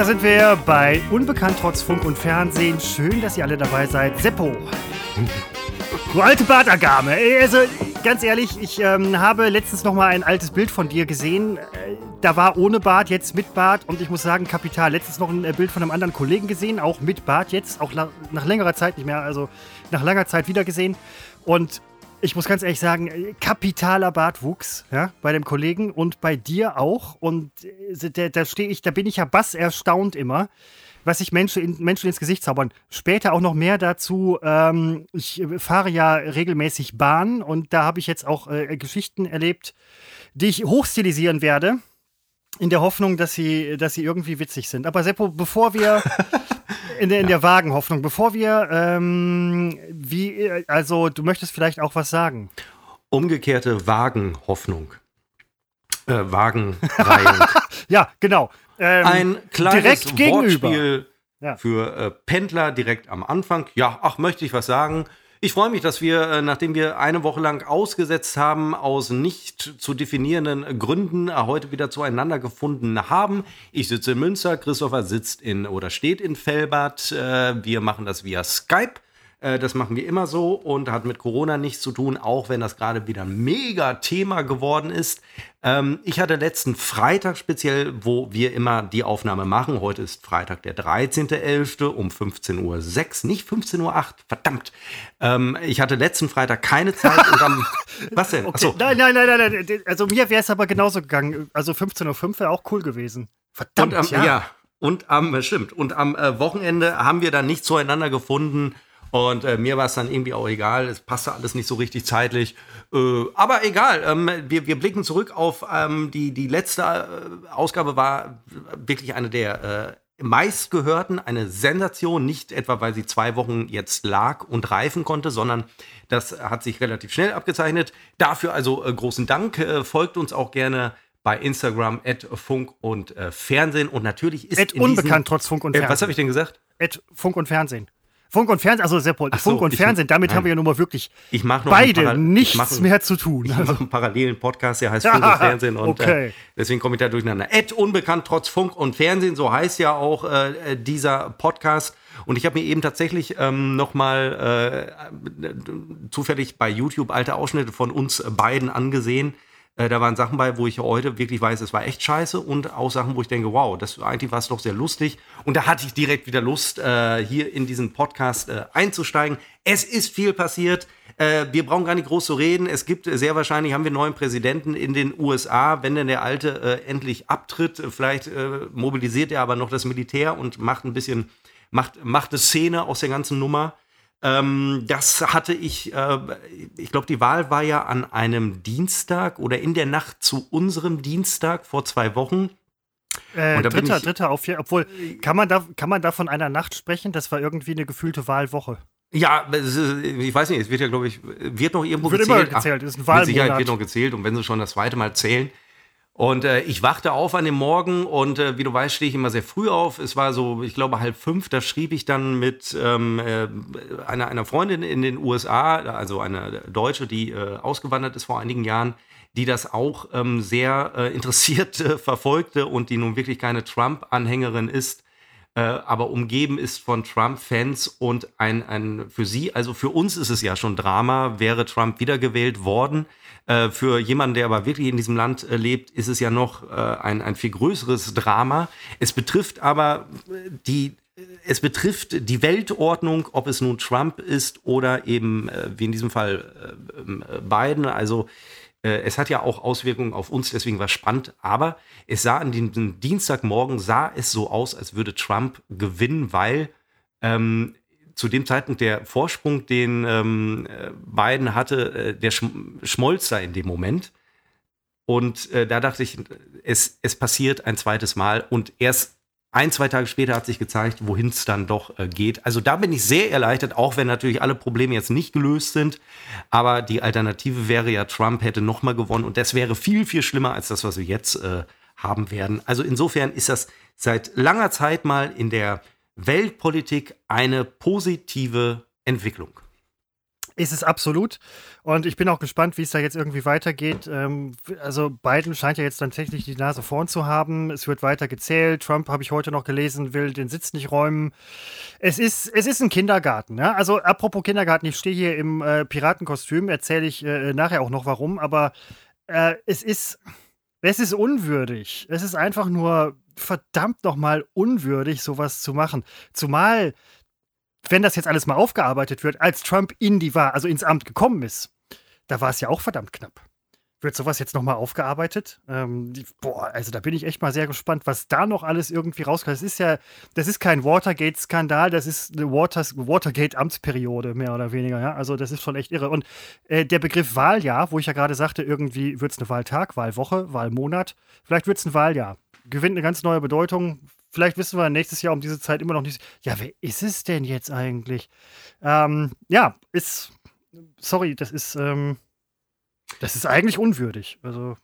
da sind wir bei Unbekannt trotz Funk und Fernsehen. Schön, dass ihr alle dabei seid. Seppo. Du alte Bartagame. Also, ganz ehrlich, ich ähm, habe letztens noch mal ein altes Bild von dir gesehen. Äh, da war ohne Bart, jetzt mit Bart. Und ich muss sagen, Kapital. Letztens noch ein äh, Bild von einem anderen Kollegen gesehen, auch mit Bart jetzt. Auch nach längerer Zeit nicht mehr, also nach langer Zeit wieder gesehen. Und ich muss ganz ehrlich sagen, äh, kapitaler Bartwuchs ja, bei dem Kollegen und bei dir auch. Und äh, da, da stehe ich, da bin ich ja bass erstaunt immer, was sich Menschen, in, Menschen ins Gesicht zaubern. Später auch noch mehr dazu. Ähm, ich fahre ja regelmäßig Bahn und da habe ich jetzt auch äh, Geschichten erlebt, die ich hochstilisieren werde. In der Hoffnung, dass sie, dass sie irgendwie witzig sind. Aber Seppo, bevor wir in der, in der Wagenhoffnung, bevor wir, ähm, wie, also du möchtest vielleicht auch was sagen. Umgekehrte Wagenhoffnung. Äh, Wagenreihen. ja, genau. Ähm, Ein kleines direkt Wortspiel ja. für äh, Pendler direkt am Anfang. Ja, ach, möchte ich was sagen? Ich freue mich, dass wir, äh, nachdem wir eine Woche lang ausgesetzt haben, aus nicht zu definierenden Gründen äh, heute wieder zueinander gefunden haben. Ich sitze in Münster, Christopher sitzt in oder steht in Fellbad. Äh, wir machen das via Skype. Äh, das machen wir immer so und hat mit Corona nichts zu tun, auch wenn das gerade wieder ein mega Thema geworden ist. Ähm, ich hatte letzten Freitag speziell, wo wir immer die Aufnahme machen. Heute ist Freitag, der 13.11. um 15.06 Uhr, nicht 15.08 Uhr, verdammt. Ähm, ich hatte letzten Freitag keine Zeit und am. was denn? Okay. Nein, nein, nein, nein, nein. Also mir wäre es aber genauso gegangen. Also 15.05 Uhr wäre auch cool gewesen. Verdammt, und am, ja. ja. Und am, stimmt, und am äh, Wochenende haben wir dann nicht zueinander gefunden. Und äh, mir war es dann irgendwie auch egal. Es passte alles nicht so richtig zeitlich. Äh, aber egal. Ähm, wir, wir blicken zurück auf ähm, die, die letzte äh, Ausgabe war wirklich eine der äh, meistgehörten, eine Sensation. Nicht etwa, weil sie zwei Wochen jetzt lag und reifen konnte, sondern das hat sich relativ schnell abgezeichnet. Dafür also äh, großen Dank. Äh, folgt uns auch gerne bei Instagram, at Funk und äh, Fernsehen. Und natürlich ist. At unbekannt trotz Funk und Fernsehen. was habe ich denn gesagt? At Funk und Fernsehen. Funk und Fernsehen, also sehr Funk so, und Fernsehen, damit nein. haben wir ja nun mal wirklich ich mach noch beide nichts einen, mehr zu tun. Ich mache einen parallelen Podcast, der heißt Funk und Fernsehen und äh, okay. äh, deswegen komme ich da durcheinander. Ed unbekannt trotz Funk und Fernsehen, so heißt ja auch äh, dieser Podcast. Und ich habe mir eben tatsächlich ähm, nochmal äh, zufällig bei YouTube alte Ausschnitte von uns beiden angesehen. Äh, da waren Sachen bei, wo ich heute wirklich weiß, es war echt scheiße und auch Sachen, wo ich denke, wow, das eigentlich war es doch sehr lustig. Und da hatte ich direkt wieder Lust, äh, hier in diesen Podcast äh, einzusteigen. Es ist viel passiert. Wir brauchen gar nicht groß zu reden. Es gibt sehr wahrscheinlich, haben wir einen neuen Präsidenten in den USA. Wenn denn der alte endlich abtritt, vielleicht mobilisiert er aber noch das Militär und macht ein bisschen, macht, macht eine Szene aus der ganzen Nummer. Ähm, das hatte ich, äh, ich glaube, die Wahl war ja an einem Dienstag oder in der Nacht zu unserem Dienstag vor zwei Wochen. Äh, dritter, ich, dritter auf vier, obwohl, kann man, da, kann man da von einer Nacht sprechen? Das war irgendwie eine gefühlte Wahlwoche. Ja, ich weiß nicht, es wird ja, glaube ich, wird noch irgendwo wird gezählt. Immer gezählt. Ach, ist ein Wahlmonat. Mit Sicherheit wird noch gezählt und wenn sie schon das zweite Mal zählen, und äh, ich wachte auf an dem Morgen und äh, wie du weißt, stehe ich immer sehr früh auf. Es war so, ich glaube, halb fünf. Da schrieb ich dann mit ähm, äh, einer, einer Freundin in den USA, also eine Deutsche, die äh, ausgewandert ist vor einigen Jahren, die das auch ähm, sehr äh, interessiert äh, verfolgte und die nun wirklich keine Trump-Anhängerin ist, äh, aber umgeben ist von Trump-Fans und ein, ein für sie, also für uns ist es ja schon Drama, wäre Trump wiedergewählt worden. Äh, für jemanden, der aber wirklich in diesem Land äh, lebt, ist es ja noch äh, ein, ein viel größeres Drama. Es betrifft aber die es betrifft die Weltordnung, ob es nun Trump ist oder eben, wie in diesem Fall, ähm, Biden. Also es hat ja auch Auswirkungen auf uns, deswegen war es spannend. Aber es sah an diesem Dienstagmorgen, sah es so aus, als würde Trump gewinnen, weil ähm, zu dem Zeitpunkt der Vorsprung, den ähm, Biden hatte, äh, der schmolz da in dem Moment. Und äh, da dachte ich, es, es passiert ein zweites Mal. Und erst ein, zwei Tage später hat sich gezeigt, wohin es dann doch äh, geht. Also da bin ich sehr erleichtert, auch wenn natürlich alle Probleme jetzt nicht gelöst sind. Aber die Alternative wäre ja, Trump hätte nochmal gewonnen. Und das wäre viel, viel schlimmer als das, was wir jetzt äh, haben werden. Also insofern ist das seit langer Zeit mal in der Weltpolitik eine positive Entwicklung. Ist es absolut. Und ich bin auch gespannt, wie es da jetzt irgendwie weitergeht. Ähm, also Biden scheint ja jetzt tatsächlich die Nase vorn zu haben. Es wird weiter gezählt. Trump, habe ich heute noch gelesen, will den Sitz nicht räumen. Es ist, es ist ein Kindergarten. Ja? Also apropos Kindergarten, ich stehe hier im äh, Piratenkostüm, erzähle ich äh, nachher auch noch warum. Aber äh, es ist, es ist unwürdig. Es ist einfach nur verdammt nochmal unwürdig, sowas zu machen. Zumal wenn das jetzt alles mal aufgearbeitet wird, als Trump in die war, also ins Amt gekommen ist, da war es ja auch verdammt knapp. Wird sowas jetzt nochmal aufgearbeitet? Ähm, boah, also da bin ich echt mal sehr gespannt, was da noch alles irgendwie rauskommt. Das ist ja, das ist kein Watergate-Skandal, das ist eine Watergate-Amtsperiode, mehr oder weniger, ja. Also das ist schon echt irre. Und äh, der Begriff Wahljahr, wo ich ja gerade sagte, irgendwie wird es eine Wahltag, Wahlwoche, Wahlmonat, vielleicht wird es ein Wahljahr. Gewinnt eine ganz neue Bedeutung, vielleicht wissen wir nächstes Jahr um diese Zeit immer noch nicht. Ja, wer ist es denn jetzt eigentlich? Ähm, ja, ist. Sorry, das ist. Ähm, das ist eigentlich unwürdig. Also.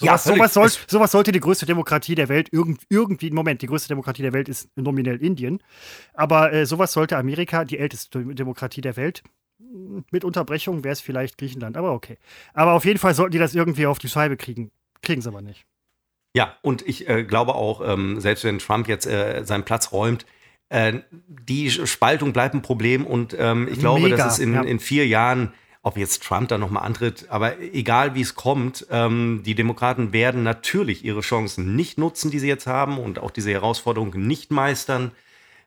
Sowas, ja, sowas, soll, sowas, sollte die größte Demokratie der Welt irgend, irgendwie, Moment, die größte Demokratie der Welt ist nominell Indien. Aber äh, sowas sollte Amerika, die älteste Demokratie der Welt, mit Unterbrechung wäre es vielleicht Griechenland, aber okay. Aber auf jeden Fall sollten die das irgendwie auf die Scheibe kriegen. Kriegen sie aber nicht. Ja, und ich äh, glaube auch, ähm, selbst wenn Trump jetzt äh, seinen Platz räumt, äh, die Spaltung bleibt ein Problem und ähm, ich glaube, Mega, dass es in, ja. in vier Jahren, ob jetzt Trump da nochmal antritt, aber egal wie es kommt, ähm, die Demokraten werden natürlich ihre Chancen nicht nutzen, die sie jetzt haben und auch diese Herausforderung nicht meistern.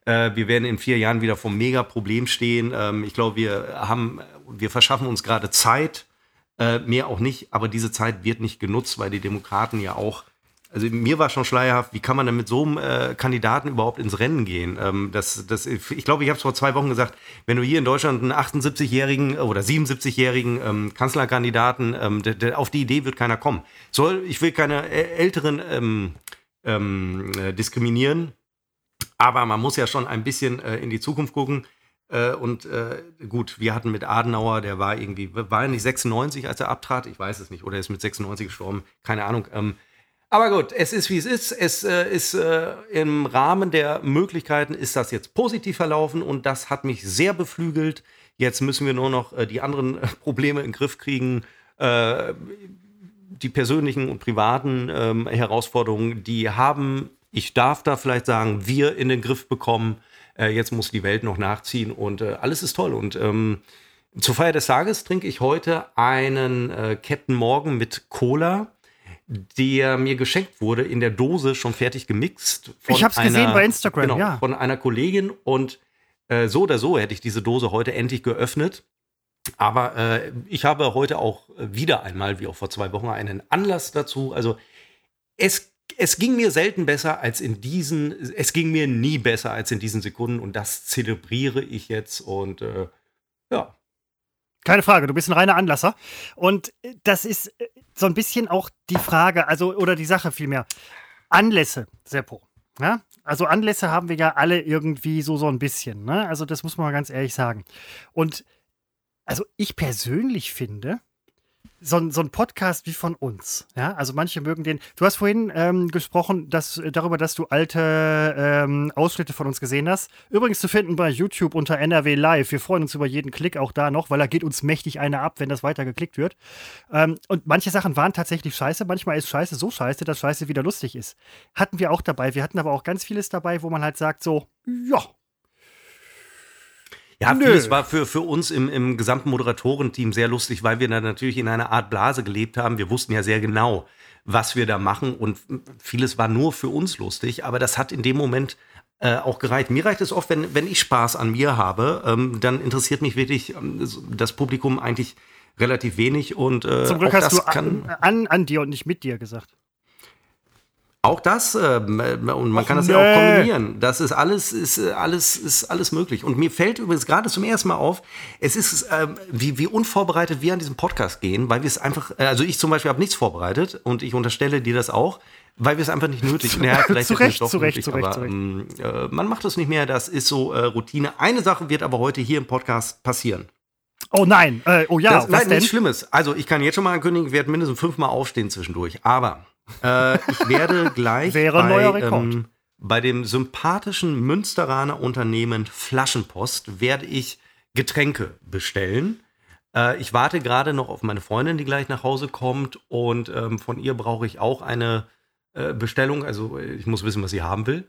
Äh, wir werden in vier Jahren wieder vom Mega-Problem stehen. Ähm, ich glaube, wir haben, wir verschaffen uns gerade Zeit, äh, mehr auch nicht, aber diese Zeit wird nicht genutzt, weil die Demokraten ja auch also mir war schon schleierhaft, wie kann man denn mit so einem äh, Kandidaten überhaupt ins Rennen gehen? Ähm, das, das, ich glaube, ich habe es vor zwei Wochen gesagt, wenn du hier in Deutschland einen 78-jährigen oder 77-jährigen ähm, Kanzlerkandidaten, ähm, der, der, auf die Idee wird keiner kommen. Soll, ich will keine Älteren ähm, ähm, äh, diskriminieren, aber man muss ja schon ein bisschen äh, in die Zukunft gucken. Äh, und äh, gut, wir hatten mit Adenauer, der war irgendwie, war er nicht 96, als er abtrat? Ich weiß es nicht. Oder er ist mit 96 gestorben, keine Ahnung. Aber gut, es ist wie es ist. Es äh, ist äh, im Rahmen der Möglichkeiten ist das jetzt positiv verlaufen und das hat mich sehr beflügelt. Jetzt müssen wir nur noch äh, die anderen äh, Probleme in den Griff kriegen. Äh, die persönlichen und privaten ähm, Herausforderungen, die haben, ich darf da vielleicht sagen, wir in den Griff bekommen. Äh, jetzt muss die Welt noch nachziehen und alles ist toll. Und ähm, zur Feier des Tages trinke ich heute einen Captain Morgan mit Cola der mir geschenkt wurde, in der Dose schon fertig gemixt. ich habe es gesehen bei Instagram, genau, ja. Von einer Kollegin und äh, so oder so hätte ich diese Dose heute endlich geöffnet. Aber äh, ich habe heute auch wieder einmal, wie auch vor zwei Wochen, einen Anlass dazu. Also es, es ging mir selten besser als in diesen, es ging mir nie besser als in diesen Sekunden und das zelebriere ich jetzt und äh, ja, keine Frage, du bist ein reiner Anlasser. Und das ist äh, so ein bisschen auch die Frage, also, oder die Sache vielmehr. Anlässe, Seppo. Ja? Also Anlässe haben wir ja alle irgendwie so, so ein bisschen. Ne? Also das muss man mal ganz ehrlich sagen. Und also ich persönlich finde, so, so ein Podcast wie von uns. Ja, also manche mögen den. Du hast vorhin ähm, gesprochen dass, darüber, dass du alte ähm, Ausschnitte von uns gesehen hast. Übrigens zu finden bei YouTube unter NRW Live. Wir freuen uns über jeden Klick auch da noch, weil da geht uns mächtig einer ab, wenn das weiter geklickt wird. Ähm, und manche Sachen waren tatsächlich scheiße. Manchmal ist Scheiße so scheiße, dass Scheiße wieder lustig ist. Hatten wir auch dabei. Wir hatten aber auch ganz vieles dabei, wo man halt sagt so, ja, ja, Nö. vieles war für, für uns im, im gesamten Moderatorenteam sehr lustig, weil wir da natürlich in einer Art Blase gelebt haben. Wir wussten ja sehr genau, was wir da machen und vieles war nur für uns lustig, aber das hat in dem Moment äh, auch gereicht. Mir reicht es oft, wenn, wenn ich Spaß an mir habe, ähm, dann interessiert mich wirklich ähm, das Publikum eigentlich relativ wenig und äh, Zum Glück hast du an, an, an dir und nicht mit dir gesagt. Auch das, äh, und man Och, kann das nee. ja auch kombinieren. Das ist alles, ist äh, alles, ist alles möglich. Und mir fällt übrigens gerade zum ersten Mal auf, es ist, äh, wie, wie unvorbereitet wir an diesem Podcast gehen, weil wir es einfach, äh, also ich zum Beispiel habe nichts vorbereitet und ich unterstelle dir das auch, weil wir es einfach nicht nötig haben. Ja, vielleicht zu Recht, zu Recht, zu Recht, aber, ähm, äh, man macht das nicht mehr, das ist so äh, Routine. Eine Sache wird aber heute hier im Podcast passieren. Oh nein, äh, oh ja, das, was nein, denn? nichts Schlimmes. Also ich kann jetzt schon mal ankündigen, ich werde mindestens fünfmal aufstehen zwischendurch. Aber äh, ich werde gleich bei, ähm, bei dem sympathischen Münsteraner Unternehmen Flaschenpost werde ich Getränke bestellen. Äh, ich warte gerade noch auf meine Freundin, die gleich nach Hause kommt. Und ähm, von ihr brauche ich auch eine äh, Bestellung. Also ich muss wissen, was sie haben will.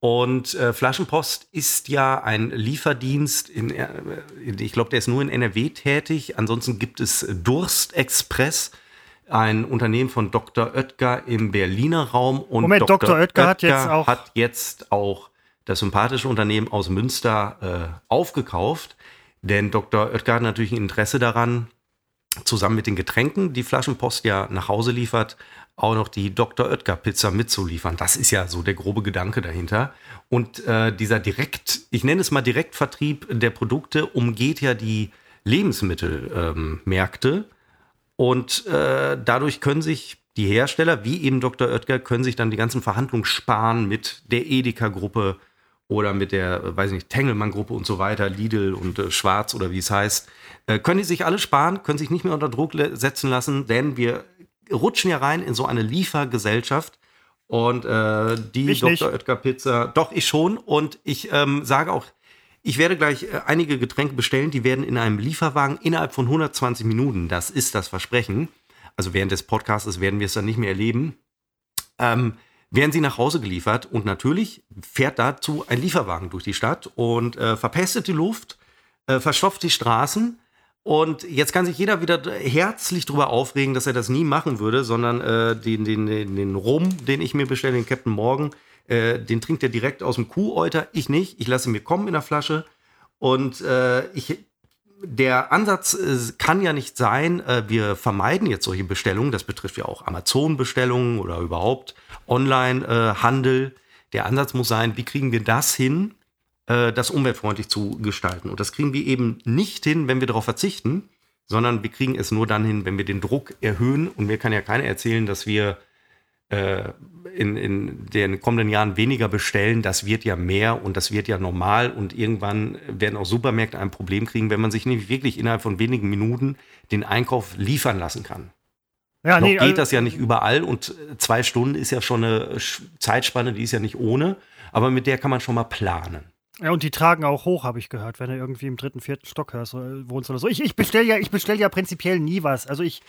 Und äh, Flaschenpost ist ja ein Lieferdienst, in, äh, ich glaube, der ist nur in NRW tätig. Ansonsten gibt es Durstexpress, ein Unternehmen von Dr. Oetker im Berliner Raum. Und Moment, Dr. Dr. Oetker, Oetker, hat jetzt auch, hat jetzt auch das sympathische Unternehmen aus Münster äh, aufgekauft. Denn Dr. Oetker hat natürlich ein Interesse daran, zusammen mit den Getränken, die Flaschenpost ja nach Hause liefert, auch noch die Dr. Oetker Pizza mitzuliefern. Das ist ja so der grobe Gedanke dahinter. Und äh, dieser Direkt, ich nenne es mal Direktvertrieb der Produkte, umgeht ja die Lebensmittelmärkte. Ähm, und äh, dadurch können sich die Hersteller, wie eben Dr. Oetker, können sich dann die ganzen Verhandlungen sparen mit der Edeka-Gruppe oder mit der, weiß ich nicht, Tengelmann-Gruppe und so weiter, Lidl und äh, Schwarz oder wie es heißt. Äh, können die sich alle sparen, können sich nicht mehr unter Druck setzen lassen, denn wir rutschen ja rein in so eine Liefergesellschaft. Und äh, die ich Dr. Oetker Pizza, doch ich schon. Und ich ähm, sage auch, ich werde gleich äh, einige Getränke bestellen, die werden in einem Lieferwagen innerhalb von 120 Minuten, das ist das Versprechen, also während des Podcasts werden wir es dann nicht mehr erleben, ähm, werden sie nach Hause geliefert und natürlich fährt dazu ein Lieferwagen durch die Stadt und äh, verpestet die Luft, äh, verstopft die Straßen. Und jetzt kann sich jeder wieder herzlich darüber aufregen, dass er das nie machen würde, sondern äh, den, den, den, Rum, den ich mir bestelle, den Captain Morgan, äh, den trinkt er direkt aus dem Kuhäuter. Ich nicht. Ich lasse mir kommen in der Flasche. Und äh, ich, der Ansatz äh, kann ja nicht sein, äh, wir vermeiden jetzt solche Bestellungen. Das betrifft ja auch Amazon-Bestellungen oder überhaupt Online-Handel. der Ansatz muss sein, wie kriegen wir das hin, äh, das umweltfreundlich zu gestalten. Und das kriegen wir eben nicht hin, wenn wir darauf verzichten, sondern wir kriegen es nur dann hin, wenn wir den Druck erhöhen. Und mir kann ja keiner erzählen, dass wir äh, in, in den kommenden Jahren weniger bestellen. Das wird ja mehr und das wird ja normal. Und irgendwann werden auch Supermärkte ein Problem kriegen, wenn man sich nicht wirklich innerhalb von wenigen Minuten den Einkauf liefern lassen kann. Ja, Noch nee, geht also, das ja nicht überall und zwei Stunden ist ja schon eine Zeitspanne, die ist ja nicht ohne, aber mit der kann man schon mal planen. Ja, und die tragen auch hoch, habe ich gehört, wenn du irgendwie im dritten, vierten Stock hörst, äh, wohnst oder so. Ich, ich bestelle ja, bestell ja prinzipiell nie was. Also ich,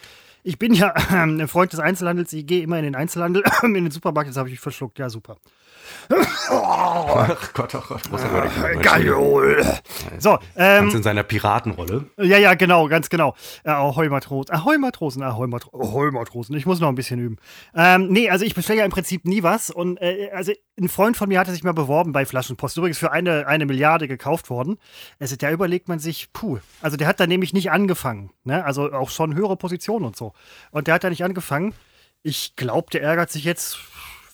ich bin ja äh, ein Freund des Einzelhandels, ich gehe immer in den Einzelhandel, in den Supermarkt, jetzt habe ich verschluckt. Ja, super. Ach Gott, ach Gott, muss er ah, Geil. So, ähm, Ganz in seiner Piratenrolle. Ja, ja, genau, ganz genau. Äh, Ahoi Matrosen, Ahoi Matrosen, Ahoi, Matro Ahoi Matrosen. Ich muss noch ein bisschen üben. Ähm, nee, also ich bestelle ja im Prinzip nie was. Und äh, also ein Freund von mir hatte sich mal beworben bei Flaschenpost. Übrigens für eine, eine Milliarde gekauft worden. Also da überlegt man sich, puh. Also der hat da nämlich nicht angefangen. Ne? Also auch schon höhere Positionen und so. Und der hat da nicht angefangen. Ich glaube, der ärgert sich jetzt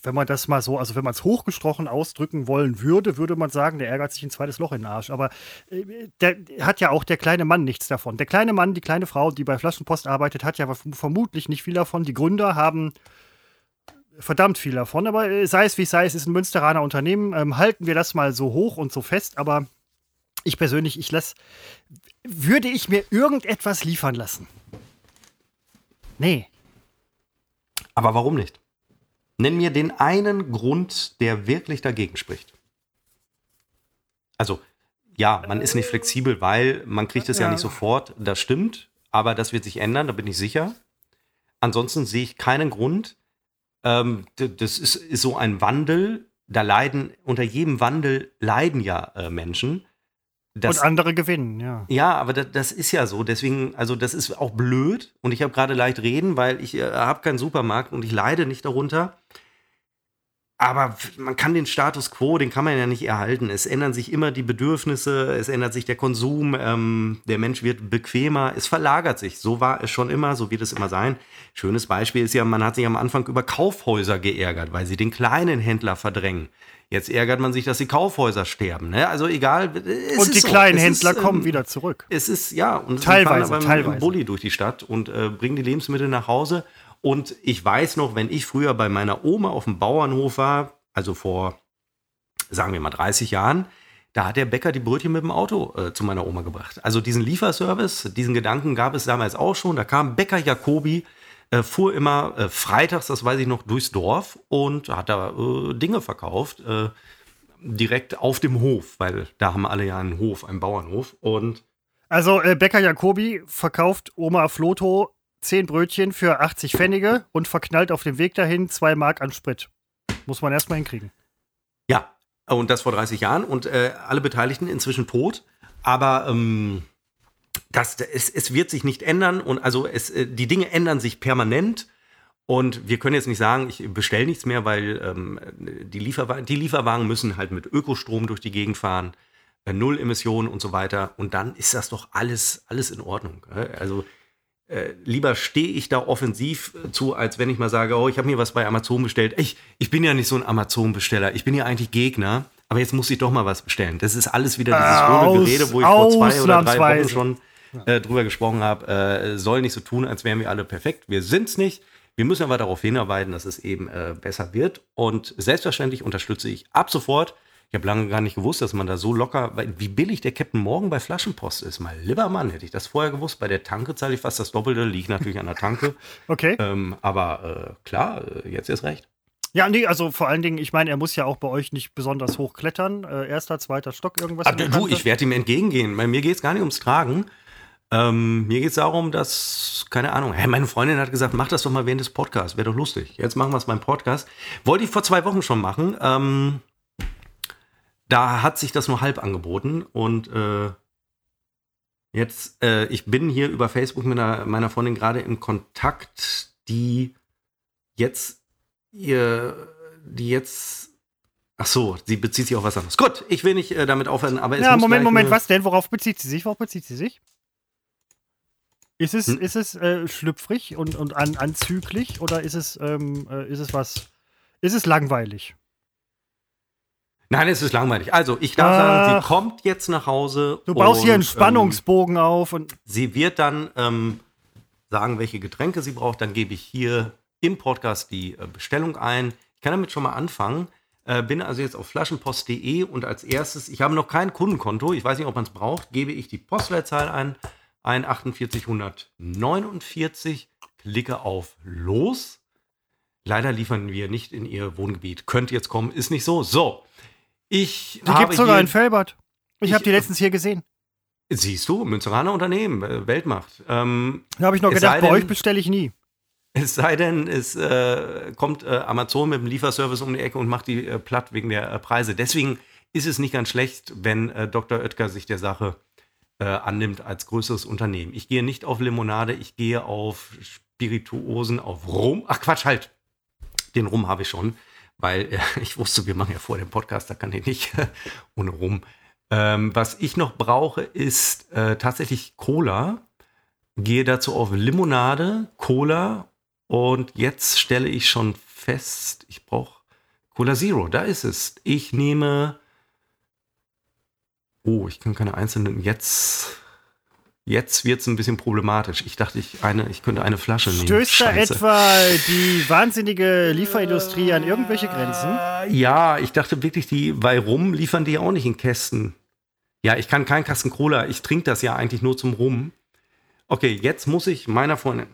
wenn man das mal so, also wenn man es hochgesprochen ausdrücken wollen würde, würde man sagen, der ärgert sich ein zweites Loch in den Arsch. Aber äh, der hat ja auch der kleine Mann nichts davon. Der kleine Mann, die kleine Frau, die bei Flaschenpost arbeitet, hat ja vermutlich nicht viel davon. Die Gründer haben verdammt viel davon, aber äh, sei es wie sei, es ist ein Münsteraner Unternehmen. Ähm, halten wir das mal so hoch und so fest, aber ich persönlich, ich lasse, würde ich mir irgendetwas liefern lassen? Nee. Aber warum nicht? Nenn mir den einen Grund, der wirklich dagegen spricht. Also, ja, man ist nicht flexibel, weil man kriegt es ja. ja nicht sofort. Das stimmt, aber das wird sich ändern, da bin ich sicher. Ansonsten sehe ich keinen Grund. Ähm, das ist, ist, so ein Wandel. Da leiden, unter jedem Wandel leiden ja äh, Menschen. Das, und andere gewinnen, ja. Ja, aber das, das, ist ja so. Deswegen, also das ist auch blöd. Und ich habe gerade leicht reden, weil ich äh, habe keinen Supermarkt und ich leide nicht darunter. Aber man kann den Status quo, den kann man ja nicht erhalten. Es ändern sich immer die Bedürfnisse, es ändert sich der Konsum, ähm, der Mensch wird bequemer, es verlagert sich. So war es schon immer, so wird es immer sein. Schönes Beispiel ist ja, man hat sich am Anfang über Kaufhäuser geärgert, weil sie den kleinen Händler verdrängen. Jetzt ärgert man sich, dass die Kaufhäuser sterben. Ne? Also egal. und die so. kleinen es Händler ist, kommen ähm, wieder zurück. Es ist, ja, und teilweise, fahren aber teilweise. Bulli durch die Stadt und äh, bringen die Lebensmittel nach Hause und ich weiß noch, wenn ich früher bei meiner Oma auf dem Bauernhof war, also vor, sagen wir mal, 30 Jahren, da hat der Bäcker die Brötchen mit dem Auto äh, zu meiner Oma gebracht. Also diesen Lieferservice, diesen Gedanken gab es damals auch schon. Da kam Bäcker Jacobi, äh, fuhr immer äh, freitags, das weiß ich noch, durchs Dorf und hat da äh, Dinge verkauft, äh, direkt auf dem Hof, weil da haben alle ja einen Hof, einen Bauernhof. Und Also äh, Bäcker Jacobi verkauft Oma Floto 10 Brötchen für 80 Pfennige und verknallt auf dem Weg dahin 2 Mark an Sprit. Muss man erstmal hinkriegen. Ja, und das vor 30 Jahren und äh, alle Beteiligten inzwischen tot. Aber ähm, das, es, es wird sich nicht ändern und also es, äh, die Dinge ändern sich permanent. Und wir können jetzt nicht sagen, ich bestelle nichts mehr, weil ähm, die, Lieferwagen, die Lieferwagen müssen halt mit Ökostrom durch die Gegend fahren, äh, Null Emissionen und so weiter. Und dann ist das doch alles, alles in Ordnung. Äh? Also äh, lieber stehe ich da offensiv zu, als wenn ich mal sage, oh, ich habe mir was bei Amazon bestellt. Ich, ich bin ja nicht so ein Amazon-Besteller. Ich bin ja eigentlich Gegner. Aber jetzt muss ich doch mal was bestellen. Das ist alles wieder dieses Aus, hohle Gerede, wo ich vor zwei oder drei Wochen schon äh, drüber gesprochen habe. Äh, soll nicht so tun, als wären wir alle perfekt. Wir sind's nicht. Wir müssen aber darauf hinarbeiten, dass es eben äh, besser wird. Und selbstverständlich unterstütze ich ab sofort. Ich habe lange gar nicht gewusst, dass man da so locker, wie billig der Captain Morgan bei Flaschenpost ist. Mal lieber Mann, hätte ich das vorher gewusst. Bei der Tanke zahle ich fast das Doppelte, liegt natürlich an der Tanke. Okay. ähm, aber äh, klar, äh, jetzt ist recht. Ja, nee, also vor allen Dingen, ich meine, er muss ja auch bei euch nicht besonders hoch klettern. Äh, erster, zweiter Stock, irgendwas. Aber der du, ich werde ihm entgegengehen. Bei mir geht es gar nicht ums Tragen. Ähm, mir geht es darum, dass, keine Ahnung, hey, meine Freundin hat gesagt, mach das doch mal während des Podcasts, wäre doch lustig. Jetzt machen wir es beim Podcast. Wollte ich vor zwei Wochen schon machen. Ähm, da hat sich das nur halb angeboten und äh, jetzt, äh, ich bin hier über Facebook mit einer, meiner Freundin gerade in Kontakt, die jetzt ihr, die jetzt, ach so, sie bezieht sich auf was anderes. Gut, ich will nicht äh, damit aufhören, aber es Ja, muss Moment, Moment, was denn? Worauf bezieht sie sich? Worauf bezieht sie sich? Ist es, Hm? ist es äh, schlüpfrig und, und an, anzüglich oder ist es, ähm, äh, ist es was? Ist es langweilig? Nein, es ist langweilig. Also, ich darf sagen, Ach. sie kommt jetzt nach Hause. Du baust hier einen und, Spannungsbogen auf und Ähm, sie wird dann ähm, sagen, welche Getränke sie braucht. Dann gebe ich hier im Podcast die äh, Bestellung ein. Ich kann damit schon mal anfangen. Äh, bin also jetzt auf flaschenpost.de und als erstes, ich habe noch kein Kundenkonto, ich weiß nicht, ob man es braucht, gebe ich die Postleitzahl ein, ein 4849, klicke auf Los. Leider liefern wir nicht in ihr Wohngebiet. Könnte jetzt kommen, ist nicht so. So, ich die gibt sogar in Felbert. Ich, Ich- habe die letztens hier gesehen. Siehst du, Münzeraner Unternehmen, äh, Weltmacht. Ähm, Da habe ich noch gedacht, sei bei denn- euch bestelle ich nie. es sei denn, es äh, kommt äh, Amazon mit dem Lieferservice um die Ecke und macht die äh, platt wegen der äh, Preise. Deswegen ist es nicht ganz schlecht, wenn äh, Dr. Oetker sich der Sache annimmt als größeres Unternehmen. Ich gehe nicht auf Limonade, ich gehe auf Spirituosen, auf Rum. Ach Quatsch, halt. Den Rum habe ich schon, weil äh, ich wusste, wir machen ja vor dem Podcast, da kann ich nicht ohne Rum. Ähm, was ich noch brauche, ist äh, tatsächlich Cola. Gehe dazu auf Limonade, Cola und jetzt stelle ich schon fest, ich brauche Cola Zero. Da ist es. Ich nehme. Oh, ich kann keine einzelnen. Jetzt. Jetzt wird es ein bisschen problematisch. Ich dachte, ich, eine, ich könnte eine Flasche nehmen. Stößt da Scheiße. etwa die wahnsinnige Lieferindustrie an irgendwelche Grenzen? Ja, ich dachte wirklich, die bei Rum liefern die ja auch nicht in Kästen. Ja, ich kann keinen Kasten Cola. Ich trinke das ja eigentlich nur zum Rum. Okay, jetzt muss ich meiner Freundin.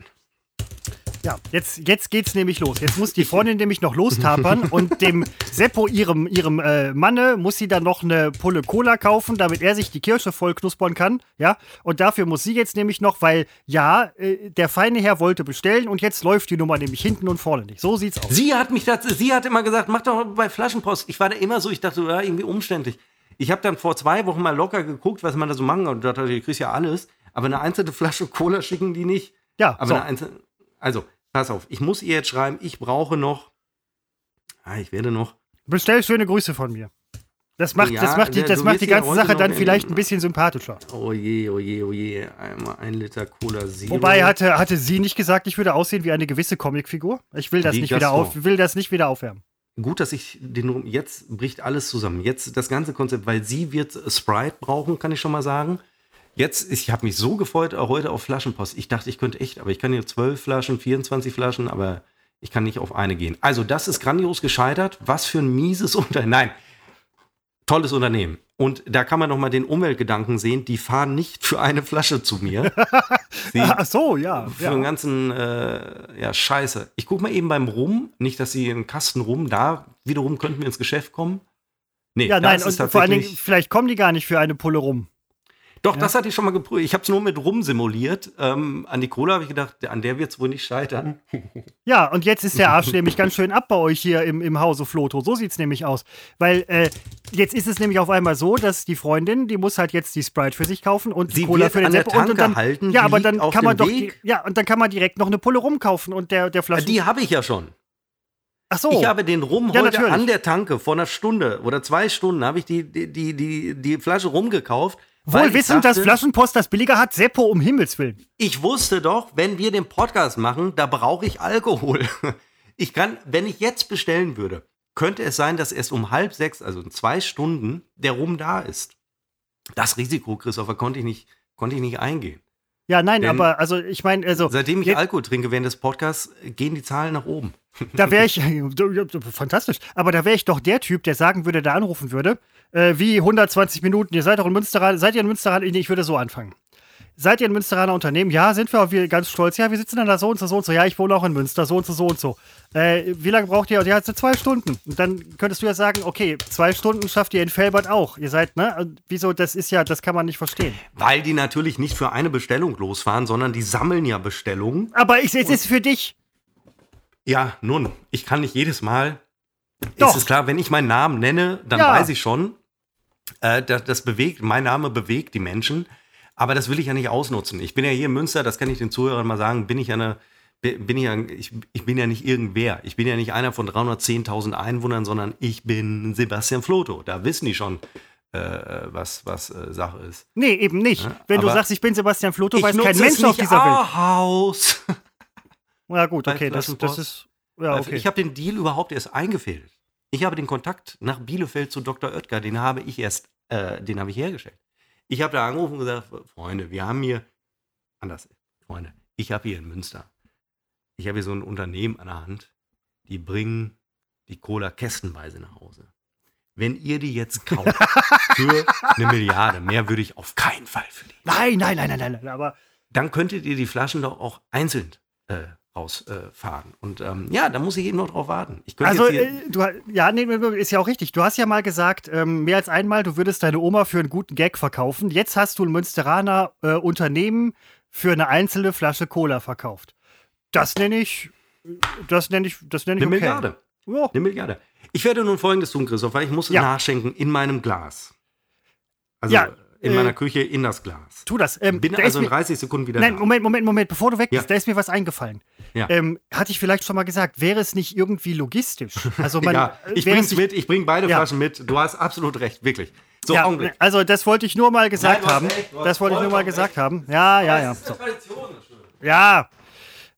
Ja, jetzt, jetzt geht's nämlich los. Jetzt muss die Freundin nämlich noch lostapern und dem Seppo, ihrem, ihrem äh, Manne, muss sie dann noch eine Pulle Cola kaufen, damit er sich die Kirsche voll knuspern kann. Ja, und dafür muss sie jetzt nämlich noch, weil ja, äh, der feine Herr wollte bestellen und jetzt läuft die Nummer nämlich hinten und vorne nicht. So sieht's aus. Sie hat mich dazu, sie hat immer gesagt, mach doch bei Flaschenpost. Ich war da immer so, ich dachte, ja, irgendwie umständlich. Ich habe dann vor zwei Wochen mal locker geguckt, was man da so machen kann. Und dachte, du kriegst ja alles. Aber eine einzelne Flasche Cola schicken die nicht. Ja, Aber so. eine einzelne, also, pass auf, ich muss ihr jetzt schreiben, ich brauche noch, ah, ich werde noch, bestell schöne Grüße von mir. Das macht, Ja, das macht, die, das macht die ganze Sache dann vielleicht ein bisschen sympathischer. oh je, oh je, oh je, einmal ein Liter Cola Zero. Wobei hatte, hatte sie nicht gesagt, ich würde aussehen wie eine gewisse Comicfigur? Ich will das nicht wieder auf, will das nicht wieder aufwärmen. Gut, dass ich den, jetzt bricht alles zusammen. Jetzt das ganze Konzept, weil sie wird Sprite brauchen, kann ich schon mal sagen. Jetzt, ich habe mich so gefreut, auch heute auf Flaschenpost. Ich dachte, ich könnte echt, aber ich kann hier 12 Flaschen, 24 Flaschen, aber ich kann nicht auf eine gehen. Also, das ist grandios gescheitert. Was für ein mieses Unternehmen. Nein, tolles Unternehmen. Und da kann man noch mal den Umweltgedanken sehen. Die fahren nicht für eine Flasche zu mir. Ach so, ja. für ja. den ganzen, äh, ja, scheiße. Ich guck mal eben beim Rum, nicht, dass sie einen Kasten Rum, da wiederum könnten wir ins Geschäft kommen. Nee, Ja, nein, und vor allen Dingen, vielleicht kommen die gar nicht für eine Pulle rum. Doch, das hatte ich schon mal geprüft. Ich habe es nur mit Rum simuliert. Ähm, an die Cola habe ich gedacht, an der wird es wohl nicht scheitern. Ja, und jetzt ist der Arsch nämlich ganz schön ab bei euch hier im, im Hause Floto. So sieht es nämlich aus. Weil äh, jetzt ist es nämlich auf einmal so, dass die Freundin, die muss halt jetzt die Sprite für sich kaufen und die Cola für den Sepp. Und, und dann, halten, ja, aber dann kann man doch, Weg. ja, und dann kann man direkt noch eine Pulle rumkaufen und der, der Flasche. Die habe ich ja schon. Ach so. Ich habe den Rum Ja, heute natürlich. an der Tanke vor einer Stunde oder zwei Stunden habe ich die, die, die, die, die Flasche rumgekauft. Wohl wissend, dass Flaschenpost das billiger hat. Seppo, um Himmels Willen. Ich wusste doch, wenn wir den Podcast machen, da brauche ich Alkohol. Ich kann, wenn ich jetzt bestellen würde, könnte es sein, dass erst um halb sechs, also in zwei Stunden, der Rum da ist. Das Risiko, Christopher, konnte ich nicht, konnte ich nicht eingehen. Ja, nein, Denn- aber also ich meine, also Seitdem ich jetzt- Alkohol trinke während des Podcasts, gehen die Zahlen nach oben. Da wäre ich, fantastisch, aber da wäre ich doch der Typ, der sagen würde, der anrufen würde, äh, wie 120 Minuten, ihr seid doch in Münsteraner, seid ihr in Münsteraner, nee, ich würde so anfangen. Seid ihr ein Münsteraner Unternehmen? Ja, sind wir, wir ganz stolz. Ja, wir sitzen dann da so und so, so und so. Ja, ich wohne auch in Münster, so und so, so und so. Äh, wie lange braucht ihr? Ja, zwei Stunden. Und dann könntest du ja sagen, okay, zwei Stunden schafft ihr in Felbert auch. Ihr seid, ne? Wieso, das ist ja, das kann man nicht verstehen. Weil die natürlich nicht für eine Bestellung losfahren, sondern die sammeln ja Bestellungen. Aber ich, es ist für dich. Ja, nun, ich kann nicht jedes Mal. Doch. Ist es klar, wenn ich meinen Namen nenne, dann Ja. weiß ich schon, äh, das, das bewegt, mein Name bewegt die Menschen. Aber das will ich ja nicht ausnutzen. Ich bin ja hier in Münster, das kann ich den Zuhörern mal sagen, bin ich ja eine, bin ich ja, ich, ich bin ja nicht irgendwer. Ich bin ja nicht einer von 310.000 Einwohnern, sondern ich bin Sebastian Floto. Da wissen die schon, äh, was, was äh, Sache ist. Nee, eben nicht. Wenn du aber- sagst, ich bin Sebastian Floto, weiß kein Mensch auf dieser Welt. Ahaus. Ja, gut, okay, das, das ist. Ja, okay. Ich habe den Deal überhaupt erst eingefädelt. Ich habe den Kontakt nach Bielefeld zu Dr. Oetker, den habe ich erst, äh, den habe ich hergestellt. Ich habe da angerufen und gesagt, Freunde, wir haben hier, anders, Freunde, ich habe hier in Münster, ich habe hier so ein Unternehmen an der Hand, die bringen die Cola kästenweise nach Hause. Wenn ihr die jetzt kauft für eine Milliarde, mehr würde ich auf keinen Fall für die. Nein, nein, nein, nein, nein, nein, aber Dann könntet ihr die Flaschen doch auch einzeln äh, rausfahren. Äh, und ähm, ja, da muss ich eben noch drauf warten. Also äh, du ja, nee, ist ja auch richtig. Du hast ja mal gesagt, ähm, mehr als einmal, du würdest deine Oma für einen guten Gag verkaufen. Jetzt hast du ein Münsteraner äh, Unternehmen für eine einzelne Flasche Cola verkauft. Das nenne ich, das nenne ich, das nenne ich eine okay. Milliarde. Ja. Eine Milliarde. Ich werde nun folgendes tun, Christoph, weil ich muss Ja. nachschenken in meinem Glas. Also Ja, in äh, meiner Küche in das Glas. Tu das. Ähm, Bin da ist also in mir- 30 Sekunden wieder Nein, da. Moment, Moment, Moment, bevor du weg bist, Ja. da ist mir was eingefallen. Ja. Ähm, hatte ich vielleicht schon mal gesagt, wäre es nicht irgendwie logistisch? Also man, ja, ich bring's mit, ich bring beide Ja. Flaschen mit. Du hast absolut recht, wirklich. So, ja, Augenblick. also das wollte ich nur mal gesagt Nein, haben. hast das wollte ich nur mal gesagt haben. Ja, ja, ja. So. Ja.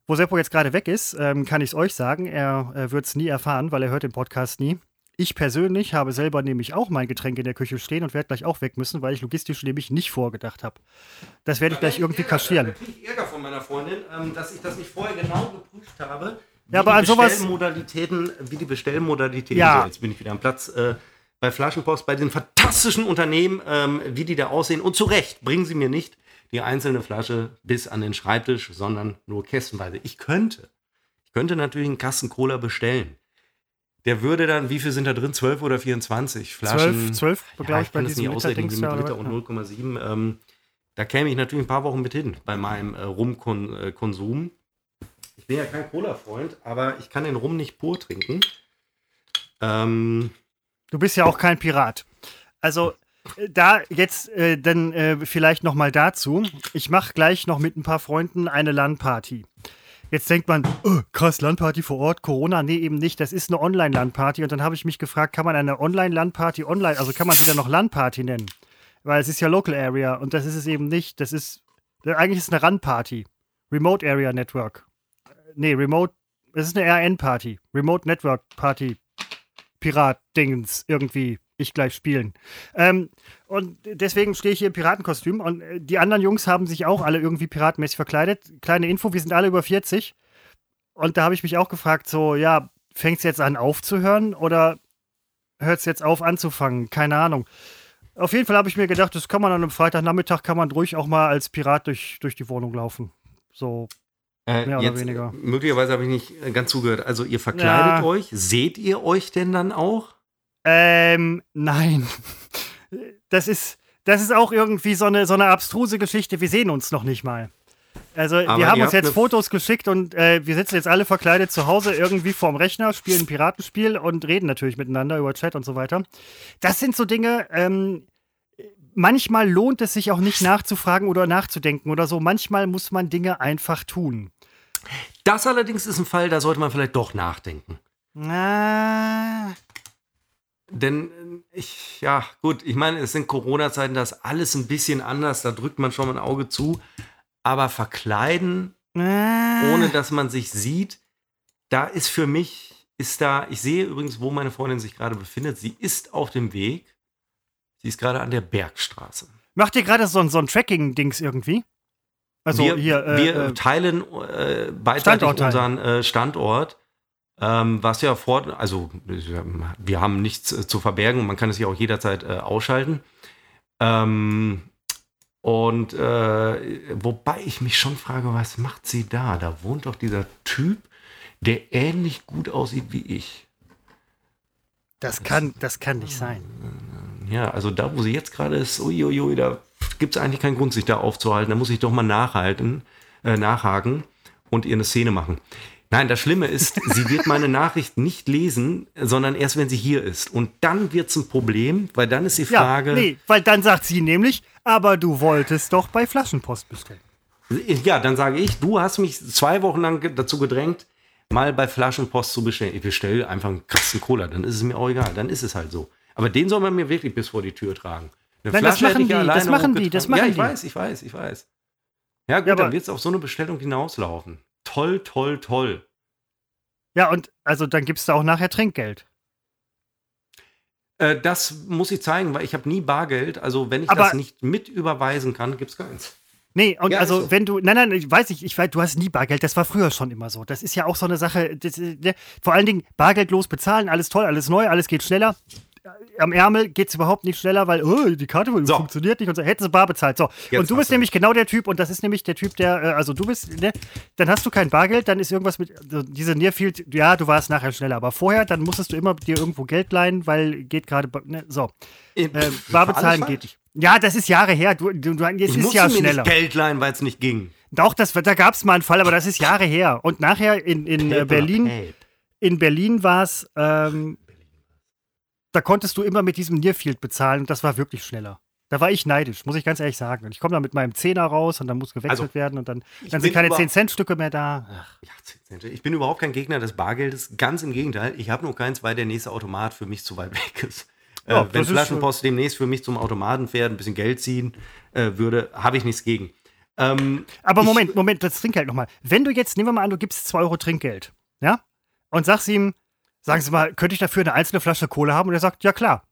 Wo Seppo jetzt gerade weg ist, ähm, kann ich es euch sagen. Er äh, wird es nie erfahren, weil er hört den Podcast nie. Ich persönlich habe selber nämlich auch mein Getränk in der Küche stehen und werde gleich auch weg müssen, weil ich logistisch nämlich nicht vorgedacht habe. Das werde ich gleich irgendwie kaschieren. Da kriege ich Ärger von meiner Freundin, ähm, dass ich das nicht vorher genau geprüft habe. Wie Ja, aber an sowas- Bestellmodalitäten, wie die Bestellmodalitäten, Ja. so, jetzt bin ich wieder am Platz, äh, bei Flaschenpost, bei den fantastischen Unternehmen, ähm, wie die da aussehen. Und zu Recht bringen sie mir nicht die einzelne Flasche bis an den Schreibtisch, sondern nur kästenweise. Ich könnte, ich könnte natürlich einen Kasten Cola bestellen. Der würde dann, wie viel sind da drin? 12 oder 24 Flaschen? 12, 12 Ja, glaube ich bei kann das diesem nicht Literdings wie mit Liter und was? 0,7. Ähm, da käme ich natürlich ein paar Wochen mit hin bei meinem äh, Rumkonsum. Ich bin ja kein Cola-Freund, aber ich kann den Rum nicht pur trinken. Ähm, Du bist ja auch kein Pirat. Also äh, da jetzt äh, dann äh, vielleicht noch mal dazu. Ich mache gleich noch mit ein paar Freunden eine LAN-Party. Jetzt denkt man, oh, krass, LAN-Party vor Ort, Corona. Nee, eben nicht. Das ist eine Online-LAN-Party. Und dann habe ich mich gefragt, kann man eine Online-LAN-Party online, also kann man sie dann noch LAN-Party nennen? Weil es ist ja Local Area und das ist es eben nicht. Das ist, äh, eigentlich ist es eine RAN-Party. Remote Area Network. Äh, Nee, Remote, es ist eine RN-Party. Remote Network Party. Pirat-Dingens irgendwie ich gleich spielen. Ähm, und deswegen stehe ich hier im Piratenkostüm und äh, die anderen Jungs haben sich auch alle irgendwie piratenmäßig verkleidet. Kleine Info, wir sind alle über 40. Und da habe ich mich auch gefragt, so, ja, fängt es jetzt an aufzuhören oder hört es jetzt auf anzufangen? Keine Ahnung. Auf jeden Fall habe ich mir gedacht, das kann man an einem Freitagnachmittag, kann man ruhig auch mal als Pirat durch, durch die Wohnung laufen. So, äh, Mehr oder jetzt, weniger. Möglicherweise habe ich nicht ganz zugehört. Also ihr verkleidet Ja. euch. Seht ihr euch denn dann auch? Ähm, nein. Das ist, das ist auch irgendwie so eine, so eine abstruse Geschichte. Wir sehen uns noch nicht mal. Also, Aber wir haben uns jetzt Fotos geschickt und äh, wir sitzen jetzt alle verkleidet zu Hause irgendwie vorm Rechner, spielen ein Piratenspiel und reden natürlich miteinander über Chat und so weiter. Das sind so Dinge, ähm, manchmal lohnt es sich auch nicht nachzufragen oder nachzudenken oder so. Manchmal muss man Dinge einfach tun. Das allerdings ist ein Fall, da sollte man vielleicht doch nachdenken. Na, Denn ich, ja, gut, ich meine, es sind Corona-Zeiten, da ist alles ein bisschen anders, da drückt man schon mal ein Auge zu. Aber verkleiden, na. ohne dass man sich sieht, da ist für mich, ist da, ich sehe übrigens, wo meine Freundin sich gerade befindet. Sie ist auf dem Weg. Sie ist gerade an der Bergstraße. Macht ihr gerade so, ein- so ein Tracking-Dings irgendwie? Also wir, hier, äh, wir äh, teilen äh, beidseitig unseren äh, Standort. Ähm, was ja vor, also wir haben nichts äh, zu verbergen, man kann es ja auch jederzeit äh, ausschalten. Ähm, und äh, wobei ich mich schon frage, was macht sie da? Da wohnt doch dieser Typ, der ähnlich gut aussieht wie ich. das, kann, das kann nicht sein. Ja, also da, wo sie jetzt gerade ist, uiuiui, da gibt es eigentlich keinen Grund, sich da aufzuhalten. Da muss ich doch mal nachhalten, äh, nachhaken und ihr eine Szene machen. Nein, das Schlimme ist, sie wird meine Nachricht nicht lesen, sondern erst, wenn sie hier ist. Und dann wird es ein Problem, weil dann ist die Ja, Frage. nee, weil dann sagt sie nämlich, aber du wolltest doch bei Flaschenpost bestellen. Ja, dann sage ich, du hast mich zwei Wochen lang dazu gedrängt, mal bei Flaschenpost zu bestellen. Ich bestelle einfach einen Kasten Cola, dann ist es mir auch egal, dann ist es halt so. Aber den soll man mir wirklich bis vor die Tür tragen. Eine Nein, das machen die, das machen die, das machen Ja, ich die. weiß, ich weiß, ich weiß. Ja gut, Ja, dann wird es auf so eine Bestellung hinauslaufen. Toll, toll, toll. Ja, und also dann gibst du auch nachher Trinkgeld. Äh, das muss ich zeigen, weil ich habe nie Bargeld. Also wenn ich Aber- das nicht mit überweisen kann, gibt es keins. Nee, und Ja, also so. wenn du, nein, nein, ich weiß nicht, ich weiß, du hast nie Bargeld, das war früher schon immer so. Das ist ja auch so eine Sache, das, ne, vor allen Dingen bargeldlos bezahlen, alles toll, alles neu, alles geht schneller. Am Ärmel geht es überhaupt nicht schneller, weil oh, die Karte So. funktioniert nicht und so. Hätten sie bar bezahlt. So. Jetzt und du bist du nämlich genau der Typ, und das ist nämlich der Typ, der, äh, also du bist, ne, dann hast du kein Bargeld, dann ist irgendwas mit, diese Nearfield, ja, du warst nachher schneller, aber vorher, dann musstest du immer dir irgendwo Geld leihen, weil geht gerade, ne, so. Äh, bar bezahlen geht nicht. Ja, das ist Jahre her. Du, du, du, jetzt Ich ist ja mir schneller. nicht Geld leihen, weil es nicht ging. Doch, das, da gab es mal einen Fall, aber das ist Jahre her. Und nachher in, in äh, Paper, Berlin, Pape. in Berlin war es, ähm, da konntest du immer mit diesem Nearfield bezahlen und das war wirklich schneller. Da war ich neidisch, muss ich ganz ehrlich sagen. Und ich komme da mit meinem Zehner raus und dann muss gewechselt Also, werden und dann, ich dann sind keine über- 10-Cent-Stücke mehr da. Ach. Ja, 10 Cent. Ich bin überhaupt kein Gegner des Bargeldes. Ganz im Gegenteil. Ich habe nur keins, weil der nächste Automat für mich zu weit weg ist. Ja, äh, wenn das ist, Flaschenpost demnächst für mich zum Automaten fährt, ein bisschen Geld ziehen äh, würde, habe ich nichts gegen. Ähm, Aber Ich- Moment, Moment, das Trinkgeld nochmal. Wenn du jetzt, nehmen wir mal an, du gibst 2 Euro Trinkgeld, ja? Und sagst ihm, sagen Sie mal, könnte ich dafür eine einzelne Flasche Kohle haben? Und er sagt, ja klar.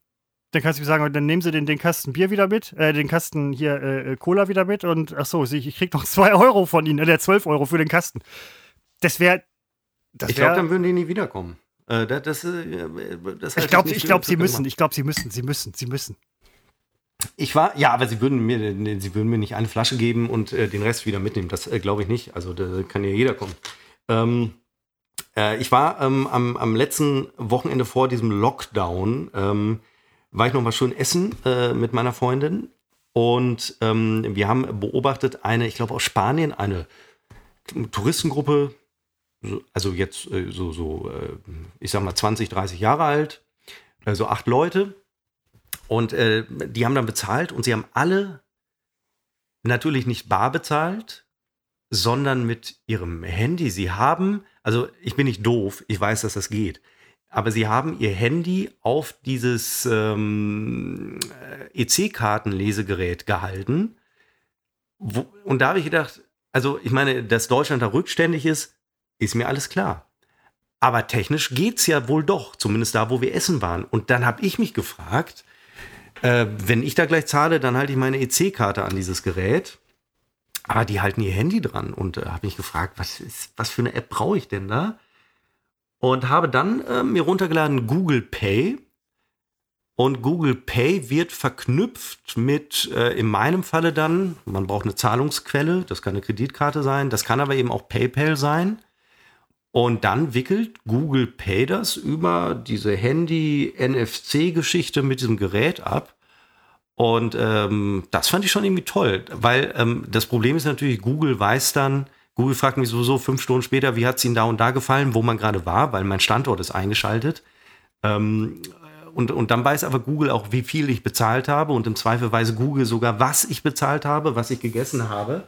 Dann kannst du ihm sagen, dann nehmen Sie den, den Kasten Bier wieder mit, äh, den Kasten hier äh, Cola wieder mit und ach so, ich, ich krieg noch 2 Euro von Ihnen, äh, 12 Euro für den Kasten. Das wäre. Das ich glaube, dann würden die nie wiederkommen. Äh, das, das, äh, das halte ich glaube, ich glaub, sie müssen, ich glaube, sie müssen, sie müssen, sie müssen. Ich war, ja, aber sie würden mir, sie würden mir nicht eine Flasche geben und äh, den Rest wieder mitnehmen. Das äh, glaube ich nicht. Also da kann ja jeder kommen. Ähm, äh, ich war ähm, am, am letzten Wochenende vor diesem Lockdown, ähm, war ich noch mal schön essen äh, mit meiner Freundin und ähm, wir haben beobachtet eine, ich glaube aus Spanien, eine Touristengruppe, so- also jetzt äh, so, so äh, ich sag mal 20, 30 Jahre alt, äh, so acht Leute. Und äh, die haben dann bezahlt und sie haben alle natürlich nicht bar bezahlt, sondern mit ihrem Handy. Sie haben, also ich bin nicht doof, ich weiß, dass das geht, aber sie haben ihr Handy auf dieses ähm, äh, EC-Kartenlesegerät gehalten. Wo, und da habe ich gedacht, also ich meine, dass Deutschland da rückständig ist, ist mir alles klar. Aber technisch geht's ja wohl doch, zumindest da, wo wir essen waren. Und dann habe ich mich gefragt, äh, wenn ich da gleich zahle, dann halte ich meine EC-Karte an dieses Gerät. Aber die halten ihr Handy dran und äh, habe mich gefragt, was, ist, was für eine App brauche ich denn da? Und habe dann äh, mir runtergeladen Google Pay. Und Google Pay wird verknüpft mit, äh, in meinem Falle dann, man braucht eine Zahlungsquelle, das kann eine Kreditkarte sein, das kann aber eben auch PayPal sein. Und dann wickelt Google Pay das über diese Handy-NFC-Geschichte mit diesem Gerät ab. Und ähm, das fand ich schon irgendwie toll, weil ähm, das Problem ist natürlich, Google weiß dann, Google fragt mich sowieso fünf Stunden später, wie hat es Ihnen da und da gefallen, wo man gerade war, weil mein Standort ist eingeschaltet. Ähm, und, und dann weiß aber Google auch, wie viel ich bezahlt habe und im Zweifel weiß Google sogar, was ich bezahlt habe, was ich gegessen habe.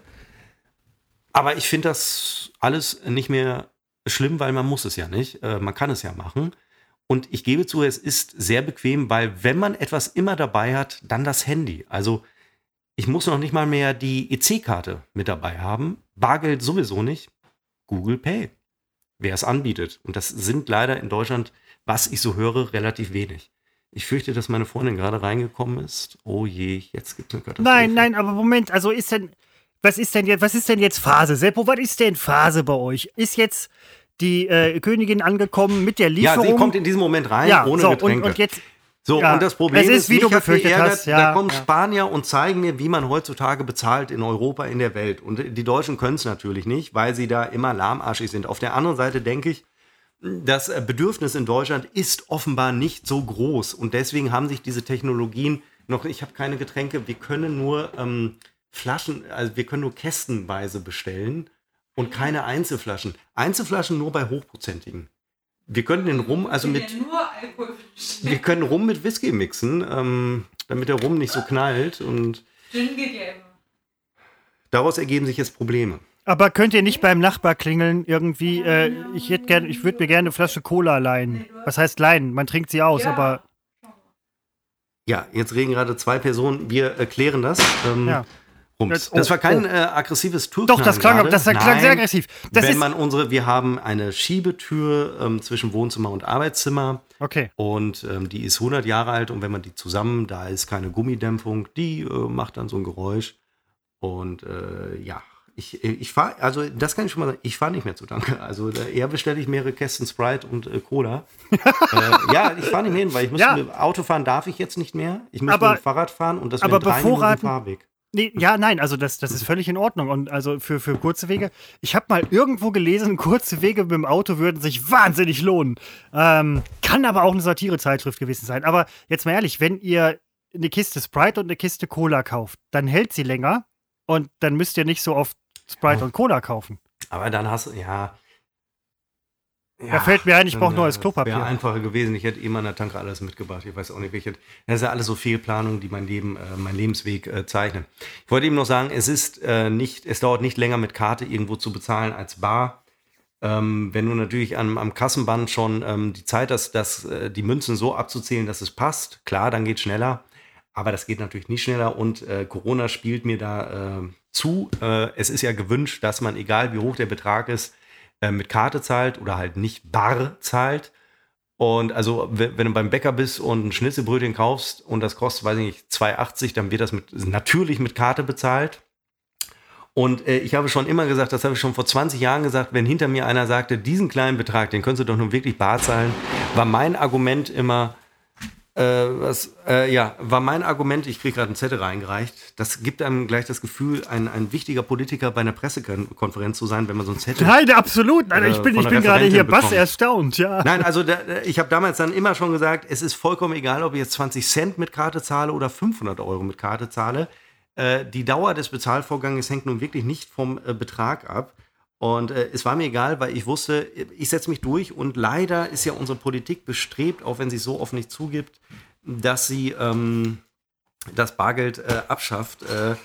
Aber ich finde das alles nicht mehr schlimm, weil man muss es ja nicht. Äh, man kann es ja machen. Und ich gebe zu, es ist sehr bequem, weil wenn man etwas immer dabei hat, dann das Handy. Also ich muss noch nicht mal mehr die EC-Karte mit dabei haben. Bargeld sowieso nicht. Google Pay, wer es anbietet. Und das sind leider in Deutschland, was ich so höre, relativ wenig. Ich fürchte, dass meine Freundin gerade reingekommen ist. Oh je, jetzt gibt es eine Katastrophe. Nein, nein, aber Moment, also ist denn, was ist denn jetzt, was ist denn jetzt Phase? Seppo, was ist denn Phase bei euch? Ist jetzt die äh, Königin angekommen mit der Lieferung? Ja, sie kommt in diesem Moment rein, ja, ohne so, Getränke. Und, und jetzt, so, ja, und das Problem ist, ist wie du befürchtet geärgert, hast. Ja, da kommen ja. Spanier und zeigen mir, wie man heutzutage bezahlt in Europa, in der Welt. Und die Deutschen können es natürlich nicht, weil sie da immer lahmarschig sind. Auf der anderen Seite denke ich, das Bedürfnis in Deutschland ist offenbar nicht so groß. Und deswegen haben sich diese Technologien noch, ich habe keine Getränke, wir können nur ähm, Flaschen, also wir können nur kästenweise bestellen und keine Einzelflaschen. Einzelflaschen nur bei hochprozentigen. Wir können den Rum, also mit. Wir können Rum mit Whisky mixen, ähm, damit der Rum nicht so knallt und. Daraus ergeben sich jetzt Probleme. Aber könnt ihr nicht beim Nachbar klingeln irgendwie? Äh, ich hätte gern, ich würde mir gerne eine Flasche Cola leihen. Was heißt leihen? Man trinkt sie aus, ja. aber. Ja, jetzt reden gerade zwei Personen. Wir erklären das. Ähm, ja. Rums. Das war kein oh. äh, aggressives Türknallen. Doch, das klang, das klang Nein, sehr aggressiv. Das wenn man unsere, wir haben eine Schiebetür ähm, zwischen Wohnzimmer und Arbeitszimmer. Okay. Und ähm, die ist 100 Jahre alt und wenn man die zusammen, da ist keine Gummidämpfung, die äh, macht dann so ein Geräusch. Und äh, ja, ich, ich fahre, also das kann ich schon mal sagen, ich fahre nicht mehr zu Danke. Also eher bestelle ich mehrere Kästen Sprite und äh, Cola. äh, ja, ich fahre nicht mehr hin, weil ich muss ja. Auto fahren darf ich jetzt nicht mehr. Ich muss aber, mit dem Fahrrad fahren und das aber Minuten Fahrweg. Nee, ja, nein, also das, das ist völlig in Ordnung. Und also für, für kurze Wege, ich habe mal irgendwo gelesen, kurze Wege mit dem Auto würden sich wahnsinnig lohnen. Ähm, kann aber auch eine Satirezeitschrift gewesen sein. Aber jetzt mal ehrlich, wenn ihr eine Kiste Sprite und eine Kiste Cola kauft, dann hält sie länger und dann müsst ihr nicht so oft Sprite ja. und Cola kaufen. Aber dann hast du, ja, ja, da fällt mir ein, ich brauche neues Klopapier. Wäre einfacher gewesen. Ich hätte immer in der Tanke alles mitgebracht. Ich weiß auch nicht, welche. Das ist ja alles so Fehlplanungen, die mein Leben, äh, mein Lebensweg äh, zeichnen. Ich wollte eben noch sagen, es ist äh, nicht, es dauert nicht länger mit Karte irgendwo zu bezahlen als bar. Ähm, wenn du natürlich am, am Kassenband schon ähm, die Zeit hast, dass äh, die Münzen so abzuzählen, dass es passt, klar, dann geht schneller. Aber das geht natürlich nicht schneller und äh, Corona spielt mir da äh, zu. es ist ja gewünscht, dass man, egal wie hoch der Betrag ist, äh, mit Karte zahlt oder halt nicht bar zahlt. Und also, wenn, du beim Bäcker bist und ein Schnitzelbrötchen kaufst und das kostet, weiß ich nicht, 2,80, dann wird das mit, natürlich mit Karte bezahlt. Und äh, ich habe schon immer gesagt, das habe ich schon vor 20 Jahren gesagt, wenn hinter mir einer sagte, diesen kleinen Betrag, den könntest du doch nun wirklich bar zahlen, war mein Argument immer, äh, was, äh, ja, war mein Argument, ich kriege gerade einen Zettel reingereicht. Das gibt einem gleich das Gefühl, ein, ein wichtiger Politiker bei einer Pressekonferenz zu sein, wenn man so einen Zettel. Nein, absolut. Nein, ich bin, ich bin gerade hier bass erstaunt, ja. Nein, also da, ich habe damals dann immer schon gesagt, es ist vollkommen egal, ob ich jetzt 20 Cent mit Karte zahle oder 500 Euro mit Karte zahle. Äh, die Dauer des Bezahlvorgangs hängt nun wirklich nicht vom äh, Betrag ab. Und äh, es war mir egal, weil ich wusste, ich setze mich durch und leider ist ja unsere Politik bestrebt, auch wenn sie so oft nicht zugibt, dass sie ähm, das Bargeld äh, abschafft. Äh,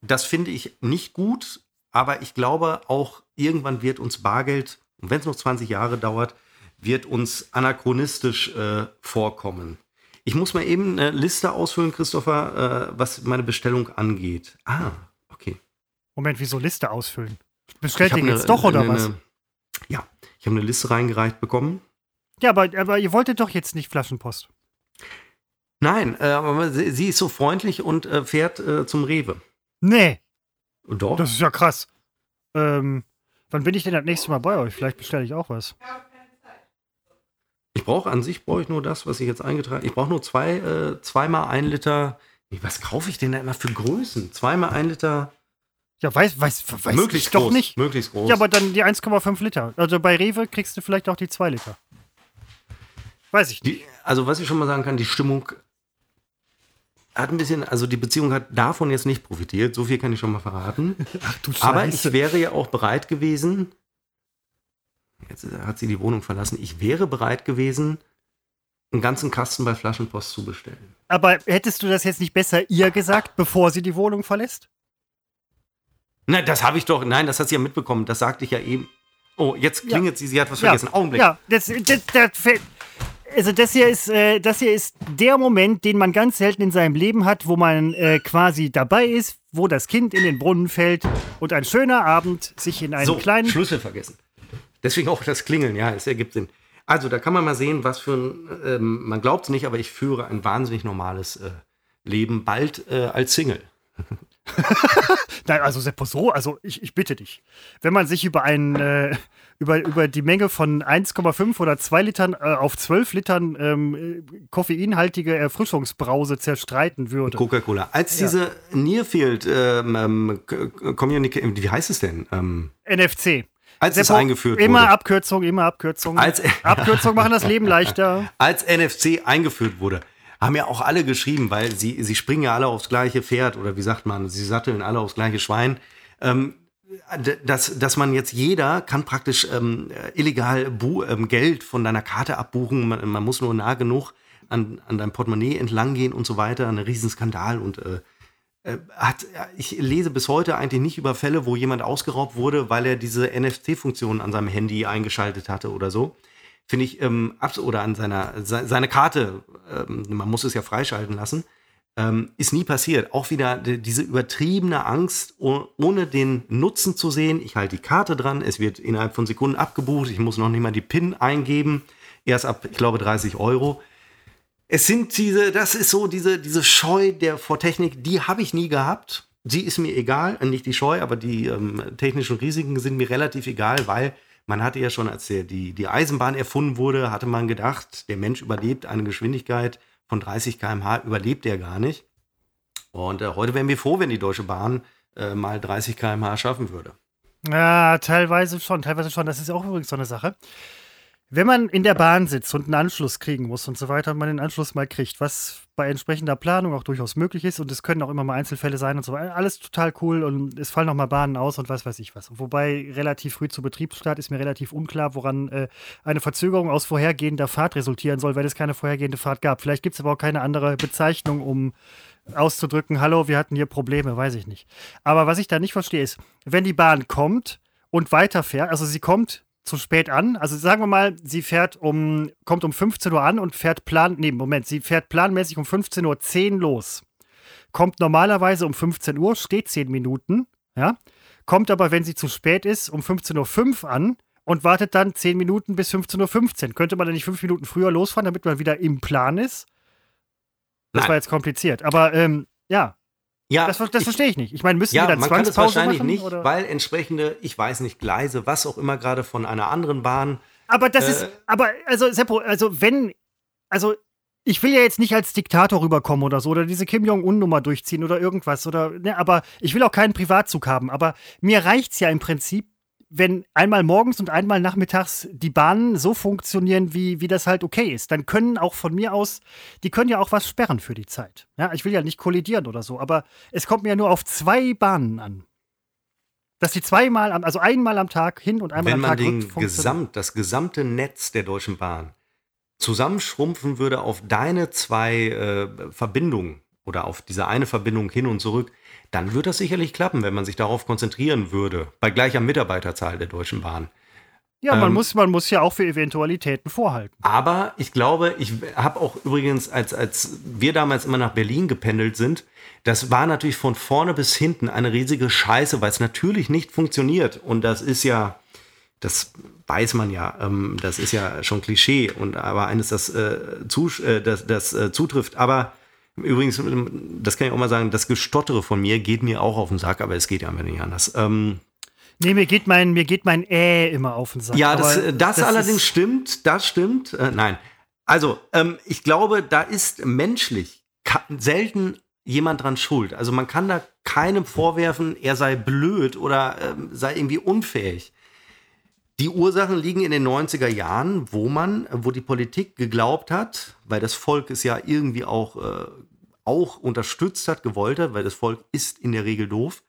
das finde ich nicht gut, aber ich glaube auch, irgendwann wird uns Bargeld, und wenn es noch 20 Jahre dauert, wird uns anachronistisch äh, vorkommen. Ich muss mal eben eine Liste ausfüllen, Christopher, äh, was meine Bestellung angeht. Ah, okay. Moment, wieso Liste ausfüllen? Bestellt ihr jetzt doch oder eine, was? ja, ich habe eine Liste reingereicht bekommen. Ja, aber, aber ihr wolltet doch jetzt nicht Flaschenpost. Nein, äh, aber sie, sie, ist so freundlich und äh, fährt äh, zum Rewe. Nee. Doch. Das ist ja krass. Ähm, wann bin ich denn das nächste Mal bei euch? Vielleicht bestelle ich auch was. Ich brauche an sich brauche ich nur das, was ich jetzt eingetragen habe. Ich brauche nur zwei, äh, zweimal ein Liter. Was kaufe ich denn da immer für Größen? Zweimal ein Liter ja, weiß, weiß, weiß möglichst ich groß, doch nicht. Möglichst groß. Ja, aber dann die 1,5 Liter. Also bei Rewe kriegst du vielleicht auch die 2 Liter. Weiß ich nicht. Die, also, was ich schon mal sagen kann, die Stimmung. hat ein bisschen, also die Beziehung hat davon jetzt nicht profitiert. So viel kann ich schon mal verraten. Ach du Aber ich wäre ja auch bereit gewesen, jetzt hat sie die Wohnung verlassen, ich wäre bereit gewesen, einen ganzen Kasten bei Flaschenpost zu bestellen. Aber hättest du das jetzt nicht besser ihr gesagt, bevor sie die Wohnung verlässt? Nein, das habe ich doch, nein, das hat sie ja mitbekommen. Das sagte ich ja eben. Oh, jetzt klingelt ja. sie, sie hat was Ja. vergessen. Augenblick. Ja, das, das, das, also das hier ist, äh, das hier ist der Moment, den man ganz selten in seinem Leben hat, wo man äh, quasi dabei ist, wo das Kind in den Brunnen fällt und ein schöner Abend sich in einen so, kleinen Schlüssel vergessen. Deswegen auch das Klingeln, ja, es ergibt Sinn. Also, da kann man mal sehen, was für ein, ähm, man glaubt es nicht, aber ich führe ein wahnsinnig normales äh, Leben, bald äh, als Single. Nein, also Seppo, so, also ich, ich bitte dich. Wenn man sich über einen, äh, über, über die Menge von 1,5 oder 2 Litern äh, auf 12 Litern ähm, äh, koffeinhaltige Erfrischungsbrause zerstreiten würde. Coca-Cola. Als Ja. diese Nearfield ähm, ähm, Communication, wie heißt es denn? Ähm, NFC. als es Seppo, eingeführt Immer wurde. Abkürzung, immer Abkürzung. Als- Abkürzung machen das Leben leichter. als NFC eingeführt wurde, haben ja auch alle geschrieben, weil sie, sie springen ja alle aufs gleiche Pferd oder wie sagt man, sie satteln alle aufs gleiche Schwein. Ähm, dass, dass man jetzt jeder kann praktisch ähm, illegal bu ähm, Geld von deiner Karte abbuchen. Man, man muss nur nah genug an, an deinem Portemonnaie entlang gehen und so weiter. Ein Riesenskandal und äh, äh, hat, ich lese bis heute eigentlich nicht über Fälle, wo jemand ausgeraubt wurde, weil er diese NFC-Funktion an seinem Handy eingeschaltet hatte oder so. Finde ich, ähm, oder an seiner se seine Karte, ähm, man muss es ja freischalten lassen, ähm, ist nie passiert. Auch wieder die, diese übertriebene Angst, oh, ohne den Nutzen zu sehen. Ich halte die Karte dran, es wird innerhalb von Sekunden abgebucht, ich muss noch nicht mal die PIN eingeben, erst ab, ich glaube, 30 Euro. Es sind diese, das ist so diese, diese Scheu der vor Technik, die habe ich nie gehabt. Sie ist mir egal, nicht die Scheu, aber die ähm, technischen Risiken sind mir relativ egal, weil man hatte ja schon, als die, die Eisenbahn erfunden wurde, hatte man gedacht, der Mensch überlebt eine Geschwindigkeit von 30 km/h, überlebt er gar nicht. Und äh, heute wären wir froh, wenn die Deutsche Bahn äh, mal 30 km/h schaffen würde. Ja, teilweise schon, teilweise schon. Das ist auch übrigens so eine Sache. Wenn man in der Bahn sitzt und einen Anschluss kriegen muss und so weiter und man den Anschluss mal kriegt, was bei entsprechender Planung auch durchaus möglich ist und es können auch immer mal Einzelfälle sein und so weiter, alles total cool und es fallen auch mal Bahnen aus und was weiß ich was. Wobei relativ früh zu Betriebsstart ist mir relativ unklar, woran äh, eine Verzögerung aus vorhergehender Fahrt resultieren soll, weil es keine vorhergehende Fahrt gab. Vielleicht gibt es aber auch keine andere Bezeichnung, um auszudrücken, hallo, wir hatten hier Probleme, weiß ich nicht. Aber was ich da nicht verstehe ist, wenn die Bahn kommt und weiterfährt, also sie kommt zu spät an, also sagen wir mal, sie fährt um, kommt um 15 Uhr an und fährt plan, nee, Moment, sie fährt planmäßig um 15.10 Uhr los. Kommt normalerweise um 15 Uhr, steht 10 Minuten, ja, kommt aber, wenn sie zu spät ist, um 15.05 Uhr an und wartet dann 10 Minuten bis 15.15 Uhr. Könnte man dann nicht 5 Minuten früher losfahren, damit man wieder im Plan ist? Das Nein. war jetzt kompliziert. Aber ähm, ja, Ja, das, das ich- verstehe ich nicht. Ich meine, müssen Ja, die dann man kann das wahrscheinlich machen? nicht, oder? weil entsprechende, ich weiß nicht, Gleise, was auch immer gerade von einer anderen Bahn. aber das äh, ist, aber also Seppo, also wenn, also ich will ja jetzt nicht als Diktator rüberkommen oder so oder diese Kim Jong-un-Nummer durchziehen oder irgendwas oder, ne, aber ich will auch keinen Privatzug haben. Aber mir reicht's ja im Prinzip, wenn einmal morgens und einmal nachmittags die Bahnen so funktionieren, wie, wie das halt okay ist. Dann können auch von mir aus, die können ja auch was sperren für die Zeit. Ja, ich will ja nicht kollidieren oder so, aber es kommt mir ja nur auf zwei Bahnen an. Dass die zweimal, am, also einmal am Tag hin und einmal Wenn am man Tag den rück funktionieren. Gesamt, das gesamte Netz der Deutschen Bahn zusammenschrumpfen würde auf deine zwei äh, Verbindungen oder auf diese eine Verbindung hin und zurück, dann wird das sicherlich klappen, wenn man sich darauf konzentrieren würde, bei gleicher Mitarbeiterzahl der Deutschen Bahn. Ja, man, Ähm, muss, man muss ja auch für Eventualitäten vorhalten. Aber ich glaube, ich habe auch übrigens, als, als wir damals immer nach Berlin gependelt sind, das war natürlich von vorne bis hinten eine riesige Scheiße, weil es natürlich nicht funktioniert. Und das ist ja, das weiß man ja, ähm, das ist ja schon Klischee und aber eines, das, äh, zu, äh, das, das äh, zutrifft. Aber übrigens, das kann ich auch mal sagen, das Gestottere von mir geht mir auch auf den Sack, aber es geht ja einfach nicht anders. Ähm, Nee, mir geht mein, mir geht mein Äh immer auf den Sack. ja, das, äh, das, allerdings ist- stimmt, das stimmt. Äh, nein. Also, ähm, ich glaube, da ist menschlich selten jemand dran schuld. Also man kann da keinem vorwerfen, er sei blöd oder ähm, sei irgendwie unfähig. Die Ursachen liegen in den 90er Jahren, wo man, wo die Politik geglaubt hat, weil das Volk es ja irgendwie auch äh, auch unterstützt hat, gewollt hat, weil das Volk ist in der Regel doof.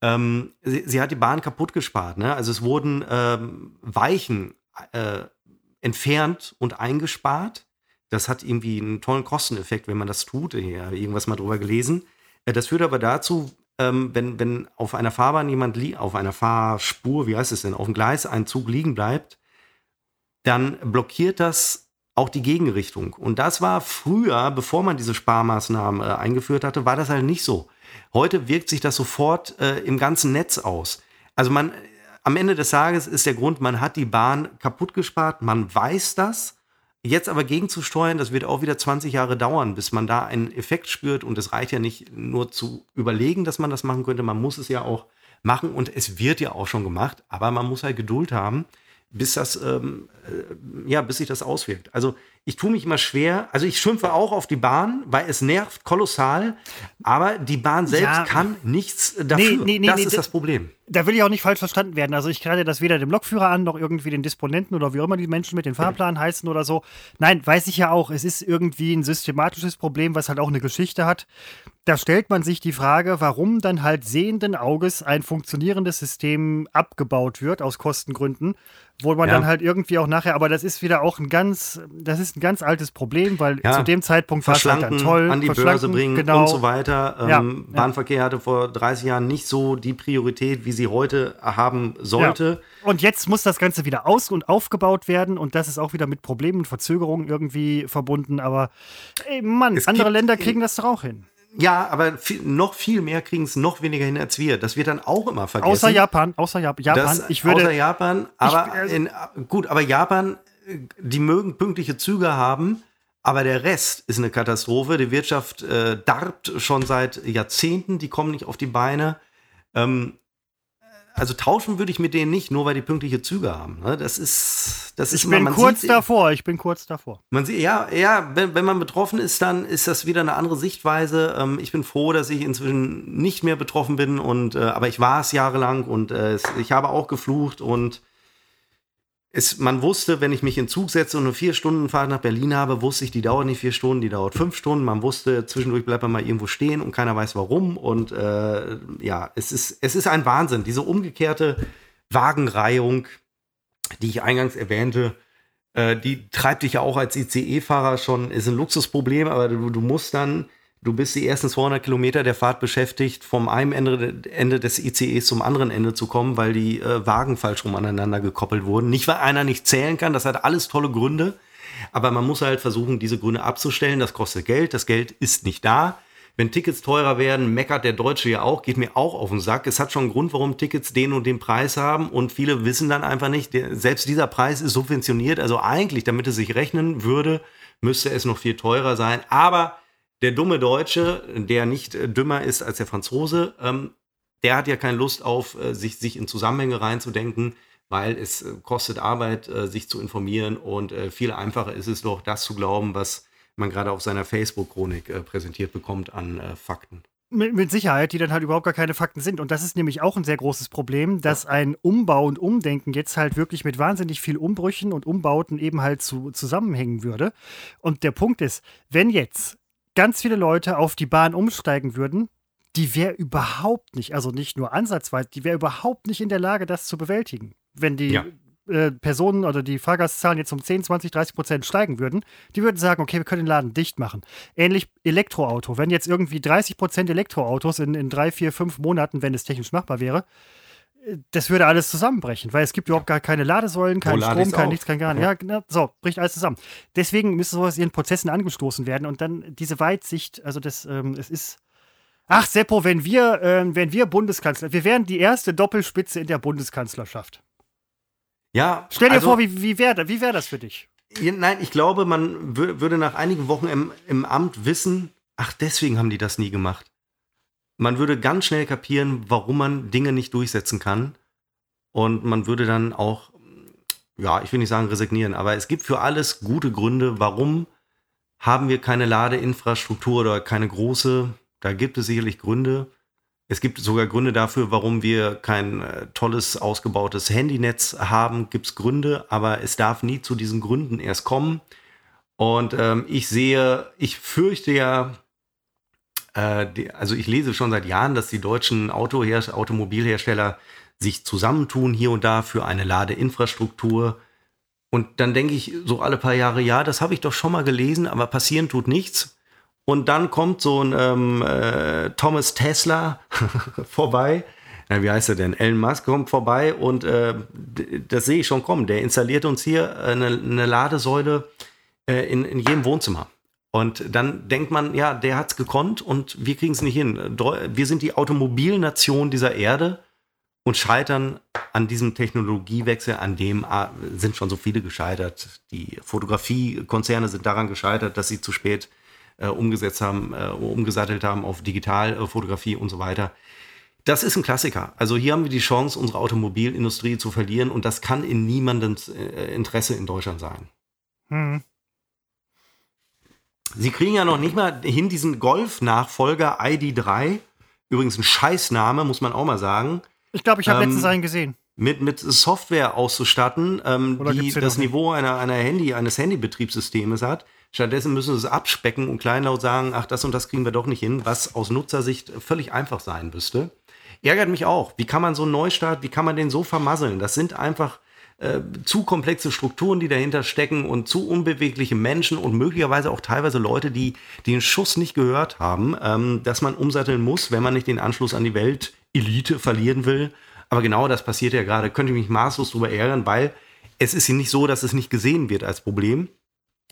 Ähm, sie, sie, hat die Bahn kaputt gespart. Ne? Also es wurden ähm, Weichen äh, entfernt und eingespart. Das hat irgendwie einen tollen Kosteneffekt, wenn man das tut. Habe irgendwas mal drüber gelesen. Äh, das führt aber dazu, ähm, wenn, wenn auf einer Fahrbahn jemand auf einer Fahrspur, wie heißt es denn, auf dem Gleis ein Zug liegen bleibt, dann blockiert das auch die Gegenrichtung. Und das war früher, bevor man diese Sparmaßnahmen äh, eingeführt hatte, war das halt nicht so. Heute wirkt sich das sofort äh, im ganzen Netz aus. Also man, am Ende des Tages ist der Grund, man hat die Bahn kaputt gespart, man weiß das. Jetzt aber gegenzusteuern, das wird auch wieder 20 Jahre dauern, bis man da einen Effekt spürt. Und es reicht ja nicht nur zu überlegen, dass man das machen könnte, man muss es ja auch machen und es wird ja auch schon gemacht, aber man muss halt Geduld haben bis das, ähm, äh, ja, bis sich das auswirkt. Also ich tue mich immer schwer, also ich schimpfe auch auf die Bahn, weil es nervt kolossal, aber die Bahn selbst ja. kann nichts dafür. Nee, nee, nee, das ist das Problem. Da will ich auch nicht falsch verstanden werden. Also ich kreide das weder dem Lokführer an, noch irgendwie den Disponenten oder wie auch immer die Menschen mit den Fahrplan heißen oder so. Nein, weiß ich ja auch, es ist irgendwie ein systematisches Problem, was halt auch eine Geschichte hat. Da stellt man sich die Frage, warum dann halt sehenden Auges ein funktionierendes System abgebaut wird aus Kostengründen wo man ja. dann halt irgendwie auch nachher, aber das ist wieder auch ein ganz, das ist ein ganz altes Problem, weil ja. zu dem Zeitpunkt war es halt dann toll. An die Börse bringen genau. und so weiter. Ähm, ja. Bahnverkehr hatte vor 30 Jahren nicht so die Priorität, wie sie heute haben sollte. Und jetzt muss das Ganze wieder aus- und aufgebaut werden und das ist auch wieder mit Problemen und Verzögerungen irgendwie verbunden. Aber ey, Mann, es andere Länder kriegen das doch auch hin. Ja, aber viel, noch viel mehr kriegen es noch weniger hin als wir. Das wird dann auch immer vergessen. Außer Japan, außer Japan. Das, ich würde, außer Japan, aber ich, also, in, gut, aber Japan, die mögen pünktliche Züge haben, aber der Rest ist eine Katastrophe. Die Wirtschaft äh, darbt schon seit Jahrzehnten, die kommen nicht auf die Beine. Ähm, also tauschen würde ich mit denen nicht, nur weil die pünktliche Züge haben. Ne? Das ist, das ist ich bin kurz sieht, davor. Ich bin kurz davor. Man sieht, ja, ja, wenn, wenn man betroffen ist, dann ist das wieder eine andere Sichtweise. Ähm, ich bin froh, dass ich inzwischen nicht mehr betroffen bin und, äh, aber ich war es jahrelang und äh, ich habe auch geflucht und es, man wusste, wenn ich mich in Zug setze und eine vier Stunden Fahrt nach Berlin habe, wusste ich, die dauert nicht vier Stunden, die dauert fünf Stunden. Man wusste, zwischendurch bleibt man mal irgendwo stehen und keiner weiß warum. Und äh, ja, es ist, es ist ein Wahnsinn. Diese umgekehrte Wagenreihung, die ich eingangs erwähnte, äh, die treibt dich ja auch als ICE-Fahrer schon, ist ein Luxusproblem, aber du, du musst dann Du bist die ersten 200 Kilometer der Fahrt beschäftigt, vom einen Ende, Ende des ICEs zum anderen Ende zu kommen, weil die äh, Wagen falsch rum aneinander gekoppelt wurden. Nicht, weil einer nicht zählen kann, das hat alles tolle Gründe. Aber man muss halt versuchen, diese Gründe abzustellen. Das kostet Geld, das Geld ist nicht da. Wenn Tickets teurer werden, meckert der Deutsche ja auch, geht mir auch auf den Sack. Es hat schon einen Grund, warum Tickets den und den Preis haben und viele wissen dann einfach nicht, der, selbst dieser Preis ist subventioniert. Also eigentlich, damit es sich rechnen würde, müsste es noch viel teurer sein. Aber der dumme Deutsche, der nicht äh, dümmer ist als der Franzose, ähm, der hat ja keine Lust auf, äh, sich, sich in Zusammenhänge reinzudenken, weil es äh, kostet Arbeit, sich zu informieren und viel einfacher ist es doch, das zu glauben, was man gerade auf seiner Facebook-Chronik präsentiert bekommt an Fakten. Mit, mit, Sicherheit, die dann halt überhaupt gar keine Fakten sind. Und das ist nämlich auch ein sehr großes Problem, dass ein Umbau und Umdenken jetzt halt wirklich mit wahnsinnig viel Umbrüchen und Umbauten eben halt zu, zusammenhängen würde. Und der Punkt ist, wenn jetzt ganz viele Leute auf die Bahn umsteigen würden, die wäre überhaupt nicht, also nicht nur ansatzweise, die wäre überhaupt nicht in der Lage, das zu bewältigen. Wenn die ja. äh, Personen oder die Fahrgastzahlen jetzt um 10, 20, 30 Prozent steigen würden, die würden sagen, okay, wir können den Laden dicht machen. Ähnlich Elektroauto. Wenn jetzt irgendwie 30 Prozent Elektroautos in, in drei, vier, fünf Monaten, wenn es technisch machbar wäre, das würde alles zusammenbrechen, weil es gibt überhaupt gar keine Ladesäulen, keinen Strom, kein nichts, kein gar nichts. Ja, genau, so, bricht alles zusammen. Deswegen müsste sowas in Prozessen angestoßen werden und dann diese Weitsicht, also das, ähm, es ist. Ach, Seppo, wenn wir, äh, wenn wir Bundeskanzler, wir wären die erste Doppelspitze in der Bundeskanzlerschaft. Ja. Stell dir also, vor, wie, wie wäre wie wär das für dich? Nein, ich glaube, man würde nach einigen Wochen im, im Amt wissen, ach, deswegen haben die das nie gemacht man würde ganz schnell kapieren, warum man Dinge nicht durchsetzen kann. Und man würde dann auch, ja, ich will nicht sagen resignieren, aber es gibt für alles gute Gründe, warum haben wir keine Ladeinfrastruktur oder keine große. Da gibt es sicherlich Gründe. Es gibt sogar Gründe dafür, warum wir kein äh, tolles, ausgebautes Handynetz haben. Gibt es Gründe, aber es darf nie zu diesen Gründen erst kommen. Und ähm, ich sehe, ich fürchte ja, die, also ich lese schon seit Jahren, dass die deutschen Autoher Automobilhersteller sich zusammentun hier und da für eine Ladeinfrastruktur. Und dann denke ich so alle paar Jahre, ja, das habe ich doch schon mal gelesen, aber passieren tut nichts. Und dann kommt so ein ähm, äh, Thomas Tesla vorbei. Na, wie heißt er denn? Elon Musk kommt vorbei und äh, das sehe ich schon kommen. Der installiert uns hier eine, eine Ladesäule äh, in, in jedem Wohnzimmer. Und dann denkt man, ja, der hat es gekonnt und wir kriegen es nicht hin. Wir sind die Automobilnation dieser Erde und scheitern an diesem Technologiewechsel, an dem ah, sind schon so viele gescheitert. Die Fotografiekonzerne sind daran gescheitert, dass sie zu spät äh, umgesetzt haben, äh, umgesattelt haben auf Digitalfotografie und so weiter. Das ist ein Klassiker. Also hier haben wir die Chance, unsere Automobilindustrie zu verlieren und das kann in niemandem äh, Interesse in Deutschland sein. Hm. Sie kriegen ja noch nicht mal hin diesen Golf-Nachfolger ID3. Übrigens ein Scheißname, muss man auch mal sagen. Ich glaube, ich habe ähm, letztens einen gesehen. Mit, mit Software auszustatten, ähm, die das Niveau einer, einer Handy, eines Handybetriebssystems hat. Stattdessen müssen sie es abspecken und kleinlaut sagen, ach, das und das kriegen wir doch nicht hin, was aus Nutzersicht völlig einfach sein müsste. Ärgert mich auch. Wie kann man so einen Neustart, wie kann man den so vermasseln? Das sind einfach äh, zu komplexe Strukturen, die dahinter stecken und zu unbewegliche Menschen und möglicherweise auch teilweise Leute, die, die den Schuss nicht gehört haben, ähm, dass man umsatteln muss, wenn man nicht den Anschluss an die Weltelite verlieren will. Aber genau das passiert ja gerade. Könnte ich mich maßlos darüber ärgern, weil es ist ja nicht so, dass es nicht gesehen wird als Problem.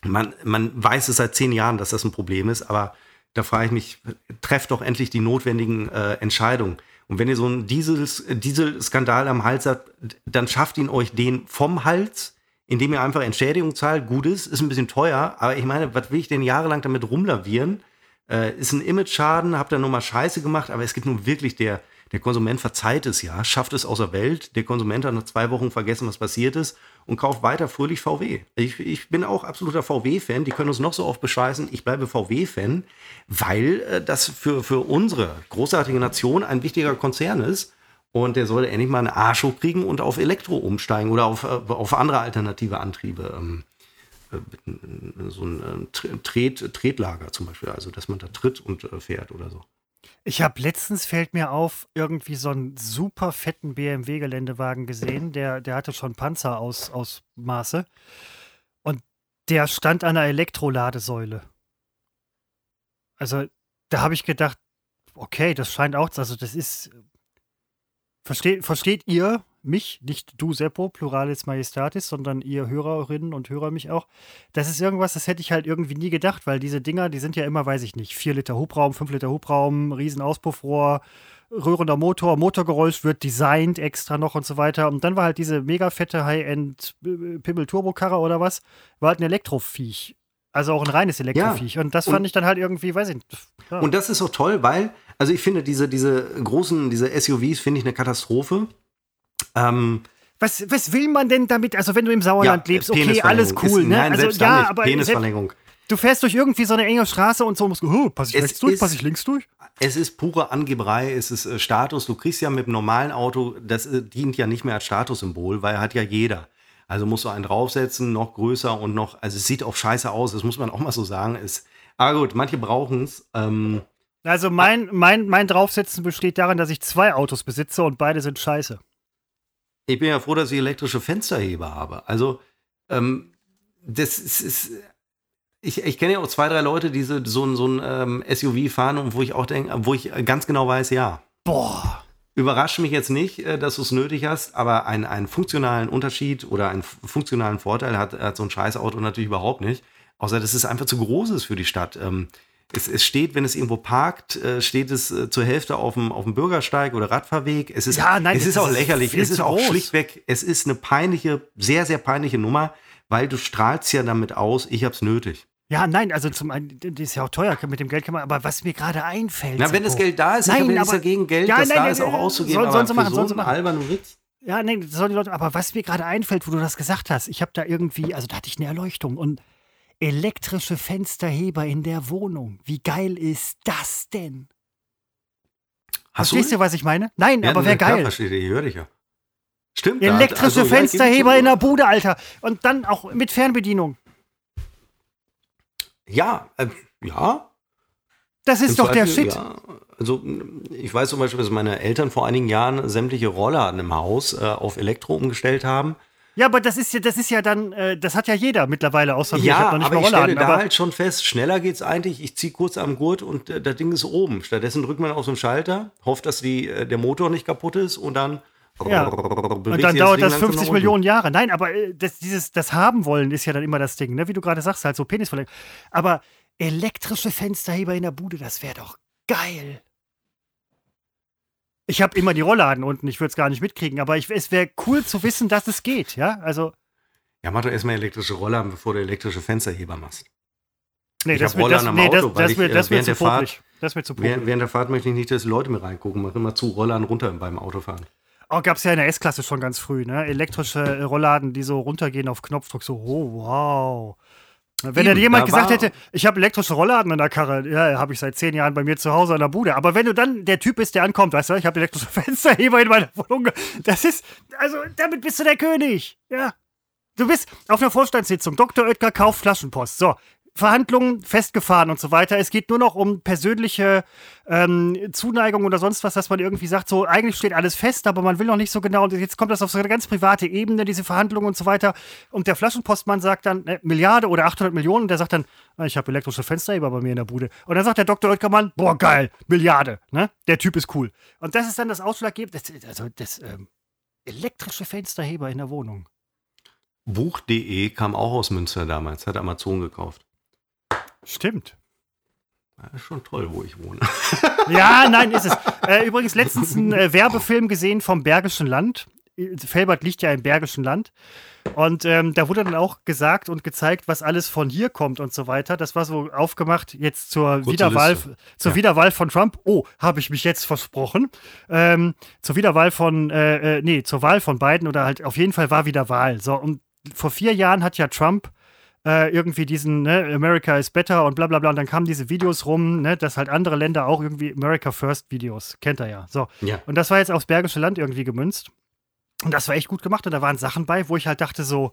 Man, man weiß es seit zehn Jahren, dass das ein Problem ist, aber da frage ich mich, trefft doch endlich die notwendigen äh, Entscheidungen. Und wenn ihr so einen Dieselskandal am Hals habt, dann schafft ihn euch den vom Hals, indem ihr einfach Entschädigung zahlt. Gut ist, ist ein bisschen teuer, aber ich meine, was will ich denn jahrelang damit rumlavieren? Äh, ist ein Image-Schaden, habt ihr nur mal Scheiße gemacht, aber es gibt nun wirklich der, der Konsument verzeiht es ja, schafft es außer Welt. Der Konsument hat nach zwei Wochen vergessen, was passiert ist und kauft weiter fröhlich VW. Ich, ich bin auch absoluter VW-Fan. Die können uns noch so oft bescheißen. Ich bleibe VW-Fan, weil äh, das für, für unsere großartige Nation ein wichtiger Konzern ist. Und der soll endlich mal einen Arsch hochkriegen und auf Elektro umsteigen oder auf, äh, auf andere alternative Antriebe. Ähm, äh, so ein Tret, Tretlager zum Beispiel, also dass man da tritt und äh, fährt oder so. Ich habe letztens, fällt mir auf, irgendwie so einen super fetten BMW-Geländewagen gesehen. Der, der hatte schon Panzerausmaße. Und der stand an einer Elektroladesäule. Also, da habe ich gedacht, okay, das scheint auch, also das ist. Versteht, versteht ihr, mich, nicht du Seppo, Pluralis Majestatis, sondern ihr Hörerinnen und Hörer mich auch. Das ist irgendwas, das hätte ich halt irgendwie nie gedacht, weil diese Dinger, die sind ja immer, weiß ich nicht, 4 Liter Hubraum, 5 Liter Hubraum, Riesenauspuffrohr, rührender Motor, Motorgeräusch wird designt extra noch und so weiter. Und dann war halt diese mega fette High-End äh, Pimmel Turbo-Karre oder was, war halt ein Elektroviech. Also auch ein reines Elektroviech. Ja. Und das fand und, ich dann halt irgendwie, weiß ich nicht. Ja. Und das ist auch toll, weil, also ich finde diese, diese großen, diese SUVs finde ich eine Katastrophe. Ähm, was, was will man denn damit? Also, wenn du im Sauerland ja, lebst, okay, alles cool, ist, ne? Nein, also, ja, nicht. aber Penisverlängerung. Du fährst durch irgendwie so eine enge Straße und so musst du, oh, passe ich es rechts durch, passe ich links durch? Es ist pure Angeberei, es ist äh, Status. Du kriegst ja mit einem normalen Auto, das äh, dient ja nicht mehr als Statussymbol, weil hat ja jeder. Also musst du einen draufsetzen, noch größer und noch, also es sieht auch scheiße aus, das muss man auch mal so sagen. Ist, aber gut, manche brauchen es. Ähm, also mein, mein, mein Draufsetzen besteht darin, dass ich zwei Autos besitze und beide sind scheiße. Ich bin ja froh, dass ich elektrische Fensterheber habe. Also, ähm, das ist, ist ich, ich kenne ja auch zwei, drei Leute, die so, so, so ein ähm, SUV fahren und wo ich auch denke, wo ich ganz genau weiß, ja. Boah. Überrascht mich jetzt nicht, äh, dass du es nötig hast, aber einen, einen funktionalen Unterschied oder einen funktionalen Vorteil hat, hat so ein Scheißauto natürlich überhaupt nicht. Außer, dass es einfach zu groß ist für die Stadt. Ähm, es, es, steht, wenn es irgendwo parkt, äh, steht es äh, zur Hälfte auf dem, auf dem Bürgersteig oder Radfahrweg. Es ist, ja, nein, es ist auch lächerlich. Es ist auch groß. schlichtweg, es ist eine peinliche, sehr, sehr peinliche Nummer, weil du strahlst ja damit aus, ich hab's nötig. Ja, nein, also zum einen, das ist ja auch teuer, mit dem Geld kann man, aber was mir gerade einfällt. Na, wenn das Geld da ist, nein, ich habe nichts dagegen, Geld, ja, das nein, da ist, auch auszugeben. Soll, sollen sie machen, so sollen sie machen. Albernen Witz. Ja, nein, das sollen die Leute, aber was mir gerade einfällt, wo du das gesagt hast, ich habe da irgendwie, also da hatte ich eine Erleuchtung und elektrische Fensterheber in der Wohnung. Wie geil ist das denn? Hast Verstehst du, was ich meine? Nein, ja, aber wäre geil. Verstehe, ich höre dich ja. Stimmt. Elektrische also, Fensterheber ja, in der Bude, Alter. Und dann auch mit Fernbedienung. Ja, äh, ja. Das ist Im doch der Zweifel, Shit. Ja, also ich weiß zum Beispiel, dass meine Eltern vor einigen Jahren sämtliche Rollladen im Haus äh, auf Elektro umgestellt haben. Ja, aber das ist ja, das ist ja dann, äh, das hat ja jeder mittlerweile, außer mir. ich Ja, hab noch nicht aber mal ich stelle da aber halt schon fest, schneller geht's eigentlich. Ich ziehe kurz am Gurt und äh, das Ding ist oben. Stattdessen drückt man auf so einen Schalter, hofft, dass die, äh, der Motor nicht kaputt ist und dann. Ja. Und dann dauert das langsam 50 nach unten. Millionen Jahre. Nein, aber äh, das, dieses, das haben wollen ist ja dann immer das Ding, ne? wie du gerade sagst, halt so Penisverlängerung. Aber elektrische Fensterheber in der Bude, das wäre doch geil. Ich habe immer die Rollladen unten, ich würde es gar nicht mitkriegen, aber ich, es wäre cool zu wissen, dass es geht, ja? Also, Ja, mach doch erstmal elektrische Rollladen, bevor du elektrische Fensterheber machst. nee, Ich das mir, das, nee, das, Auto, weil das, ich, mir, äh, das während zu der Fahrt-. Das. Während, während der Fahrt möchte ich nicht, dass Leute mir reingucken. Mach immer zu Rollladen runter beim Autofahren. Auch gab es ja in der S-Klasse schon ganz früh, ne? Elektrische äh, Rollladen, die so runtergehen auf Knopfdruck, so, oh, wow. Wenn Eben, dir jemand gesagt hätte, ich habe elektrische Rollladen in der Karre, ja, habe ich seit zehn Jahren bei mir zu Hause in der Bude. Aber wenn du dann der Typ bist, der ankommt, weißt du, ich habe elektrische Fensterheber in meiner Wohnung, das ist, also damit bist du der König, ja. Du bist auf einer Vorstandssitzung, Dr. Oetker kauft Flaschenpost, so. Verhandlungen festgefahren und so weiter. Es geht nur noch um persönliche ähm, Zuneigung oder sonst was, dass man irgendwie sagt, so eigentlich steht alles fest, aber man will noch nicht so genau. Und jetzt kommt das auf so eine ganz private Ebene, diese Verhandlungen und so weiter. Und der Flaschenpostmann sagt dann äh, Milliarde oder 800 Millionen. Und der sagt dann, "Ah, ich habe elektrische Fensterheber bei mir in der Bude. Und dann sagt der Dr. Oetkermann, boah geil, Milliarde, ne? Der Typ ist cool. Und das ist dann das Ausschlaggebende. Also das ähm, elektrische Fensterheber in der Wohnung. Buch.de kam auch aus Münster damals, hat Amazon gekauft. Stimmt. Ja, ist schon toll, wo ich wohne. Ja, nein, ist es. Äh, übrigens letztens einen äh, Werbefilm gesehen vom Bergischen Land. Felbert liegt ja im Bergischen Land. Und ähm, da wurde dann auch gesagt und gezeigt, was alles von hier kommt und so weiter. Das war so aufgemacht jetzt zur Wiederwahl, Liste. zur Ja. Wiederwahl von Trump. Oh, habe ich mich jetzt versprochen. Ähm, zur Wiederwahl von, äh, äh, nee, zur Wahl von Biden oder halt auf jeden Fall war wieder Wahl. So, und vor vier Jahren hat ja Trump äh, irgendwie diesen, ne, America is better und bla bla bla. Und dann kamen diese Videos rum, ne, dass halt andere Länder auch irgendwie America First Videos, kennt er ja. So. Ja. Und das war jetzt aufs Bergische Land irgendwie gemünzt. Und das war echt gut gemacht. Und da waren Sachen bei, wo ich halt dachte so,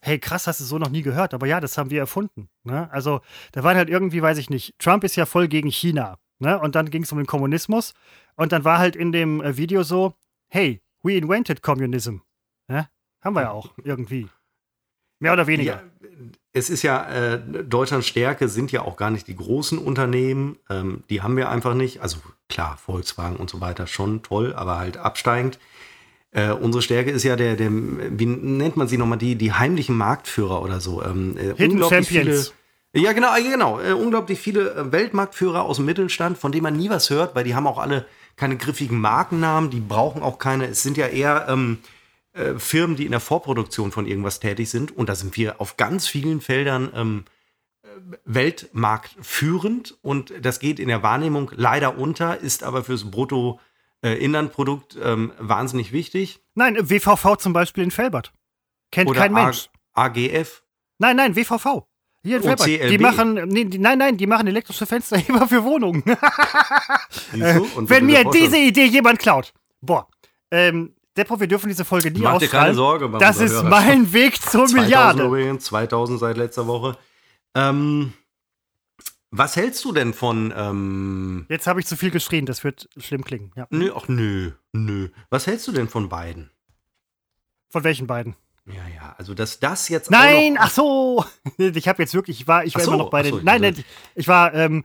hey, krass, hast du so noch nie gehört. Aber ja, das haben wir erfunden. Ne? Also da waren halt irgendwie, weiß ich nicht, Trump ist ja voll gegen China. Ne? Und dann ging es um den Kommunismus. Und dann war halt in dem äh, Video so, hey, we invented communism. Ne? Haben wir ja auch irgendwie. Mehr oder weniger. Ja, es ist ja, äh, Deutschlands Stärke sind ja auch gar nicht die großen Unternehmen. Ähm, die haben wir einfach nicht. Also klar, Volkswagen und so weiter schon toll, aber halt absteigend. Äh, unsere Stärke ist ja der, der, wie nennt man sie nochmal, die, die heimlichen Marktführer oder so. Ähm, äh, Hidden unglaublich Champions. Viele, ja, genau, genau. Äh, unglaublich viele äh, Weltmarktführer aus dem Mittelstand, von denen man nie was hört, weil die haben auch alle keine griffigen Markennamen, die brauchen auch keine, es sind ja eher ähm, äh, Firmen, die in der Vorproduktion von irgendwas tätig sind. Und da sind wir auf ganz vielen Feldern ähm, äh, weltmarktführend. Und das geht in der Wahrnehmung leider unter, ist aber fürs Bruttoinlandprodukt ähm, wahnsinnig wichtig. Nein, äh, WVV zum Beispiel in Felbert. Kennt Oder kein Mensch. A AGF. Nein, nein, WVV. Hier in Oh, Felbert. Die machen, nee, die, nein, nein, die machen elektrische Fensterheber für Wohnungen. Wenn mir diese diese Idee jemand klaut. Boah. Ähm, Deppo, wir dürfen diese Folge nie Mach dir keine. Sorge. Das ist Hörerschaft. mein Weg zur 2000 Milliarde. übrigens, 2000 seit letzter Woche. Ähm, was hältst du denn von. Ähm, Jetzt habe ich zu viel geschrien, das wird schlimm klingen. Ja. nö, ach nö, nö. Was hältst du denn von beiden? Von welchen beiden? Ja, ja, also dass das jetzt. Nein, ach so. Ich habe jetzt wirklich, ich war, ich war so, immer noch bei den. so, nein, dachte- nein, ich war, ähm,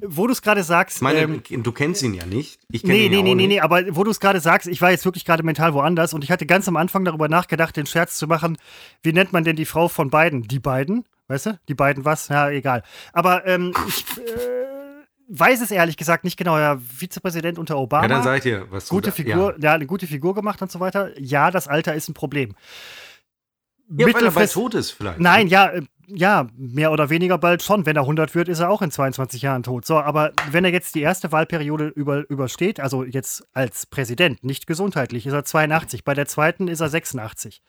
wo du es gerade sagst. Ich meine, ähm, du kennst ihn ja nicht. Ich kenne Nee, ihn nee, ja nee, nee, nee, aber wo du es gerade sagst, ich war jetzt wirklich gerade mental woanders und ich hatte ganz am Anfang darüber nachgedacht, den Scherz zu machen, wie nennt man denn die Frau von beiden? Die beiden? Weißt du? Die beiden was? Ja, egal. Aber ähm, ich äh, weiß es ehrlich gesagt nicht genau. Ja, Vizepräsident unter Obama. Ja, dann sag ich dir, was gute du da, Figur, ja. eine gute Figur gemacht und so weiter. Ja, das Alter ist ein Problem. Ja, ja weil er bald tot ist vielleicht. Nein, ja, äh, ja, mehr oder weniger bald schon. Wenn er 100 wird, ist er auch in 22 Jahren tot. So, aber wenn er jetzt die erste Wahlperiode über, übersteht, also jetzt als Präsident, nicht gesundheitlich, ist er 82. Bei der zweiten ist er 86.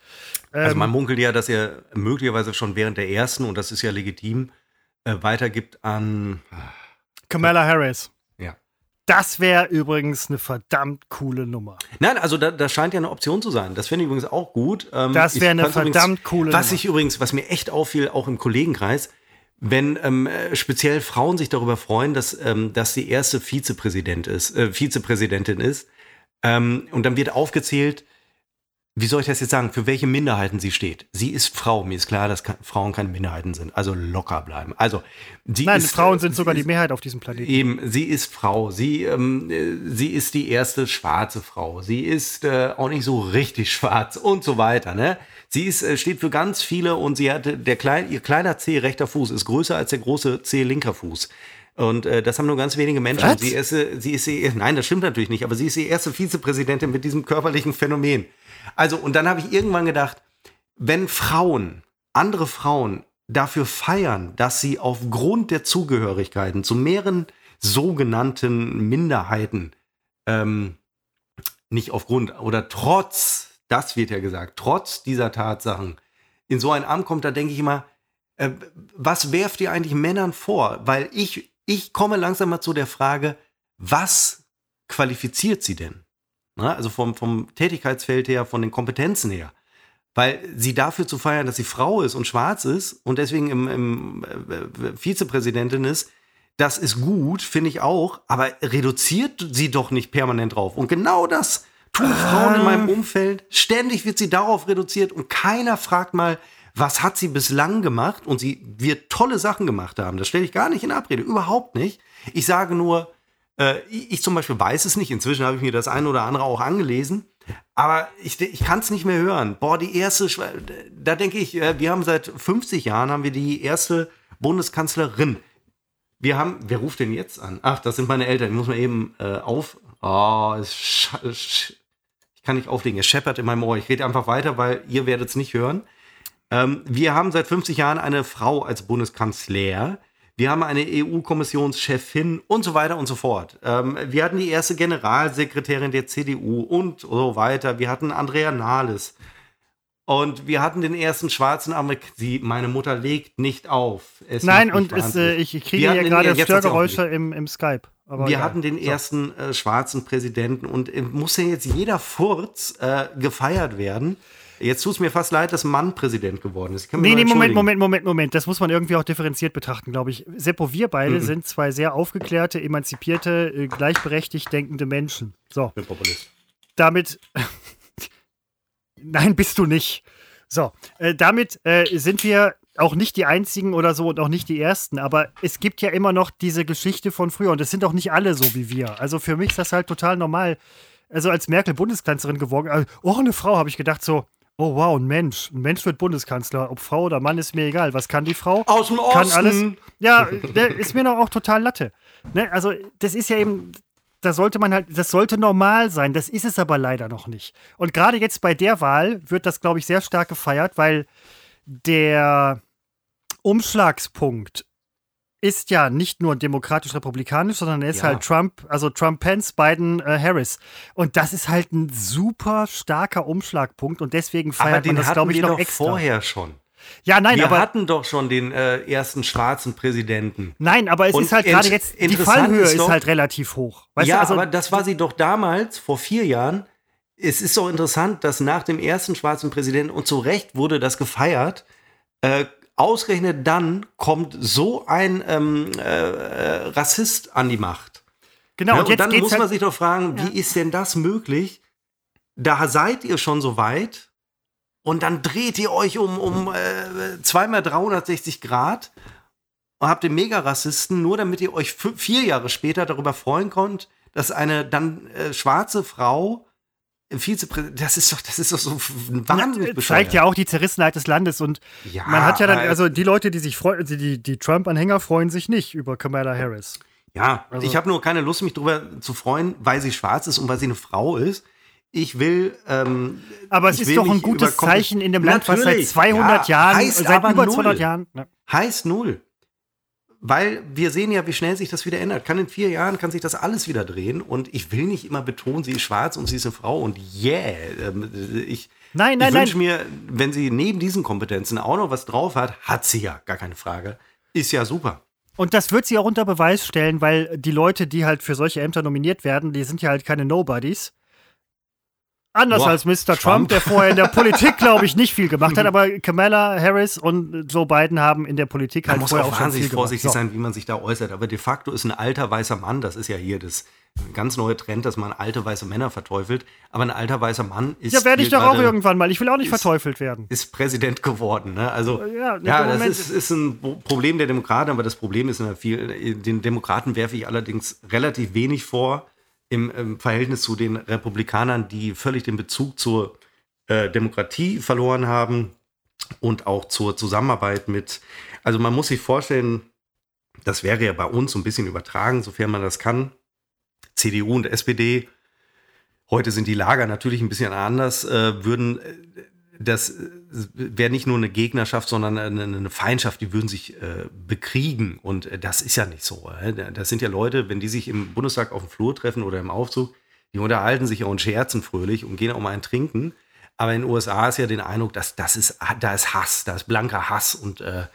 Also Ähm, man munkelt ja, dass er möglicherweise schon während der ersten, und das ist ja legitim, äh, weitergibt an. Kamala Harris. Das wäre übrigens eine verdammt coole Nummer. Nein, also da, das scheint ja eine Option zu sein. Das finde ich übrigens auch gut. Ähm, Das wäre eine fand's übrigens- verdammt coole Was Nummer. ich übrigens, was mir echt auffiel, auch im Kollegenkreis, wenn ähm, äh, speziell Frauen sich darüber freuen, dass, ähm, dass die erste Vizepräsident ist, äh, Vizepräsidentin ist. Ähm, und dann wird aufgezählt, wie soll ich das jetzt sagen, für welche Minderheiten sie steht. Sie ist Frau. Mir ist klar, dass Frauen keine Minderheiten sind. Also locker bleiben. Also, sie Nein, ist, Frauen sind sogar ist, die Mehrheit auf diesem Planeten. Eben, sie ist Frau. Sie, ähm, sie ist die erste schwarze Frau. Sie ist äh, auch nicht so richtig schwarz und so weiter. Ne? Sie ist, äh, steht für ganz viele und sie hatte der klein, ihr kleiner C rechter Fuß ist größer als der große C linker Fuß. Und äh, das haben nur ganz wenige Menschen. Sie ist, äh, sie ist die, nein, das stimmt natürlich nicht, aber sie ist die erste Vizepräsidentin mit diesem körperlichen Phänomen. Also, und dann habe ich irgendwann gedacht, wenn Frauen, andere Frauen dafür feiern, dass sie aufgrund der Zugehörigkeiten zu mehreren sogenannten Minderheiten, ähm, nicht aufgrund oder trotz, das wird ja gesagt, trotz dieser Tatsachen in so ein Amt kommt, da denke ich immer, äh, was werft ihr eigentlich Männern vor? Weil ich, ich komme langsam mal zu der Frage, was qualifiziert sie denn? Ne? Also vom, vom Tätigkeitsfeld her, von den Kompetenzen her. Weil sie dafür zu feiern, dass sie Frau ist und schwarz ist und deswegen im, im äh, Vizepräsidentin ist, das ist gut, finde ich auch, aber reduziert sie doch nicht permanent drauf. Und genau das tun Frauen in meinem Umfeld. Ständig wird sie darauf reduziert und keiner fragt mal, was hat sie bislang gemacht? Und sie wird tolle Sachen gemacht haben. Das stelle ich gar nicht in Abrede, überhaupt nicht. Ich sage nur, äh, ich zum Beispiel weiß es nicht. Inzwischen habe ich mir das eine oder andere auch angelesen. Aber ich, ich kann es nicht mehr hören. Boah, die erste, da denke ich, äh, wir haben seit 50 Jahren haben wir die erste Bundeskanzlerin. Wir haben, wer ruft denn jetzt an? Ach, das sind meine Eltern. Ich muss mal eben äh, auf. Oh, ich kann nicht auflegen. Es scheppert in meinem Ohr. Ich rede einfach weiter, weil ihr werdet es nicht hören. Ähm, wir haben seit 50 Jahren eine Frau als Bundeskanzler wir haben eine EU-Kommissionschefin und so weiter und so fort. Ähm, wir hatten die erste Generalsekretärin der CDU und so weiter. Wir hatten Andrea Nahles. Und wir hatten den ersten schwarzen Amerikaner. Meine Mutter legt nicht auf. Es Nein, und es, äh, ich kriege hier gerade Störgeräusche im, im Skype. wir ja, hatten den so. ersten äh, schwarzen Präsidenten und äh, muss ja jetzt jeder Furz äh, gefeiert werden. Jetzt tut es mir fast leid, dass Mann Präsident geworden ist. Nee, nee, Moment, Moment, Moment, Moment. Das muss man irgendwie auch differenziert betrachten, glaube ich. Seppo, wir beide mhm. sind zwei sehr aufgeklärte, emanzipierte, äh, gleichberechtigt denkende Menschen. So. Ich bin Populist. Damit. Nein, bist du nicht. So, äh, damit äh, sind wir auch nicht die einzigen oder so und auch nicht die ersten, aber es gibt ja immer noch diese Geschichte von früher und es sind auch nicht alle so wie wir. Also für mich ist das halt total normal. Also als Merkel Bundeskanzlerin geworden, also, oh, eine Frau, habe ich gedacht so, Oh wow, ein Mensch. Ein Mensch wird Bundeskanzler. Ob Frau oder Mann ist mir egal. Was kann die Frau? Aus dem Osten. Kann alles. Ja, der ist mir doch auch total Latte. Ne? Also, das ist ja eben, da sollte man halt, das sollte normal sein. Das ist es aber leider noch nicht. Und gerade jetzt bei der Wahl wird das, glaube ich, sehr stark gefeiert, weil der Umschlagspunkt ist ja nicht nur demokratisch-republikanisch, sondern er ist ja. halt Trump, also Trump-Pence, Biden, äh, Harris. Und das ist halt ein super starker Umschlagpunkt und deswegen feiert man das, glaube ich, noch extra. vorher schon. Ja, nein, wir aber. Wir hatten doch schon den äh, ersten schwarzen Präsidenten. Nein, aber es und ist halt gerade jetzt, die Fallhöhe ist, doch, ist, halt relativ hoch. Weißt ja, du, also, aber das war sie doch damals, vor vier Jahren. Es ist so interessant, dass nach dem ersten schwarzen Präsidenten, und zu Recht wurde das gefeiert, äh, ausgerechnet dann kommt so ein ähm, äh, äh, Rassist an die Macht. Genau, ja, und, und dann muss man halt, sich doch fragen, ja. wie ist denn das möglich? Da seid ihr schon so weit und dann dreht ihr euch um, um äh, zweimal 360 Grad und habt den Mega-Rassisten, nur damit ihr euch vier Jahre später darüber freuen könnt, dass eine dann äh, schwarze Frau Vizepräsident, das ist doch, das ist doch so wahnsinnig ja, Zeigt ja auch die Zerrissenheit des Landes und ja, man hat ja dann, also die Leute, die sich freuen, die, die Trump-Anhänger freuen sich nicht über Kamala Harris. Ja, also, ich habe nur keine Lust, mich darüber zu freuen, weil sie schwarz ist und weil sie eine Frau ist. Ich will. Ähm, aber es ist doch ein gutes Zeichen in dem Land, was seit 200 ja, Jahren, seit über 200 Jahren. Ne? Heißt null. Weil wir sehen ja, wie schnell sich das wieder ändert. Kann in vier Jahren kann sich das alles wieder drehen. Und ich will nicht immer betonen, sie ist schwarz und sie ist eine Frau und yeah. Ähm, ich, nein, nein, ich wünsche mir, wenn sie neben diesen Kompetenzen auch noch was drauf hat, hat sie ja, gar keine Frage. Ist ja super. Und das wird sie auch unter Beweis stellen, weil die Leute, die halt für solche Ämter nominiert werden, die sind ja halt keine Nobodies. Anders Boah, als Mr. Trump, Trump. der vorher in der Politik, glaube ich, nicht viel gemacht hat, aber Kamala Harris und Joe Biden haben in der Politik Man halt muss vorher auch auch schon wahnsinnig viel gemacht. vorsichtig sein, wie man sich da äußert. Aber de facto ist ein alter weißer Mann, das ist ja hier das ganz neue Trend, dass man alte weiße Männer verteufelt. Aber ein alter weißer Mann ist. Ja, werde ich doch auch irgendwann mal. Ich will auch nicht verteufelt werden. ist Präsident geworden. Ne? Also Ja, ja, das ist, ist ein Pro- Problem der Demokraten, aber das Problem ist in viel, den Demokraten werfe ich allerdings relativ wenig vor im, im Verhältnis zu den Republikanern, die völlig den Bezug zur äh, Demokratie verloren haben und auch zur Zusammenarbeit mit. Also man muss sich vorstellen, das wäre ja bei uns so ein bisschen übertragen, sofern man das kann. CDU und SPD Heute sind die Lager natürlich ein bisschen anders, äh, würden äh, das äh, wäre nicht nur eine Gegnerschaft, sondern eine, Feindschaft, die würden sich äh, bekriegen. Und äh, das ist ja nicht so. Äh. Das sind ja Leute, wenn die sich im Bundestag auf dem Flur treffen oder im Aufzug, die unterhalten sich ja und scherzen fröhlich und gehen auch mal ein Trinken. Aber in den USA ist ja den Eindruck, dass das ist, da ist Hass, da ist blanker Hass und äh,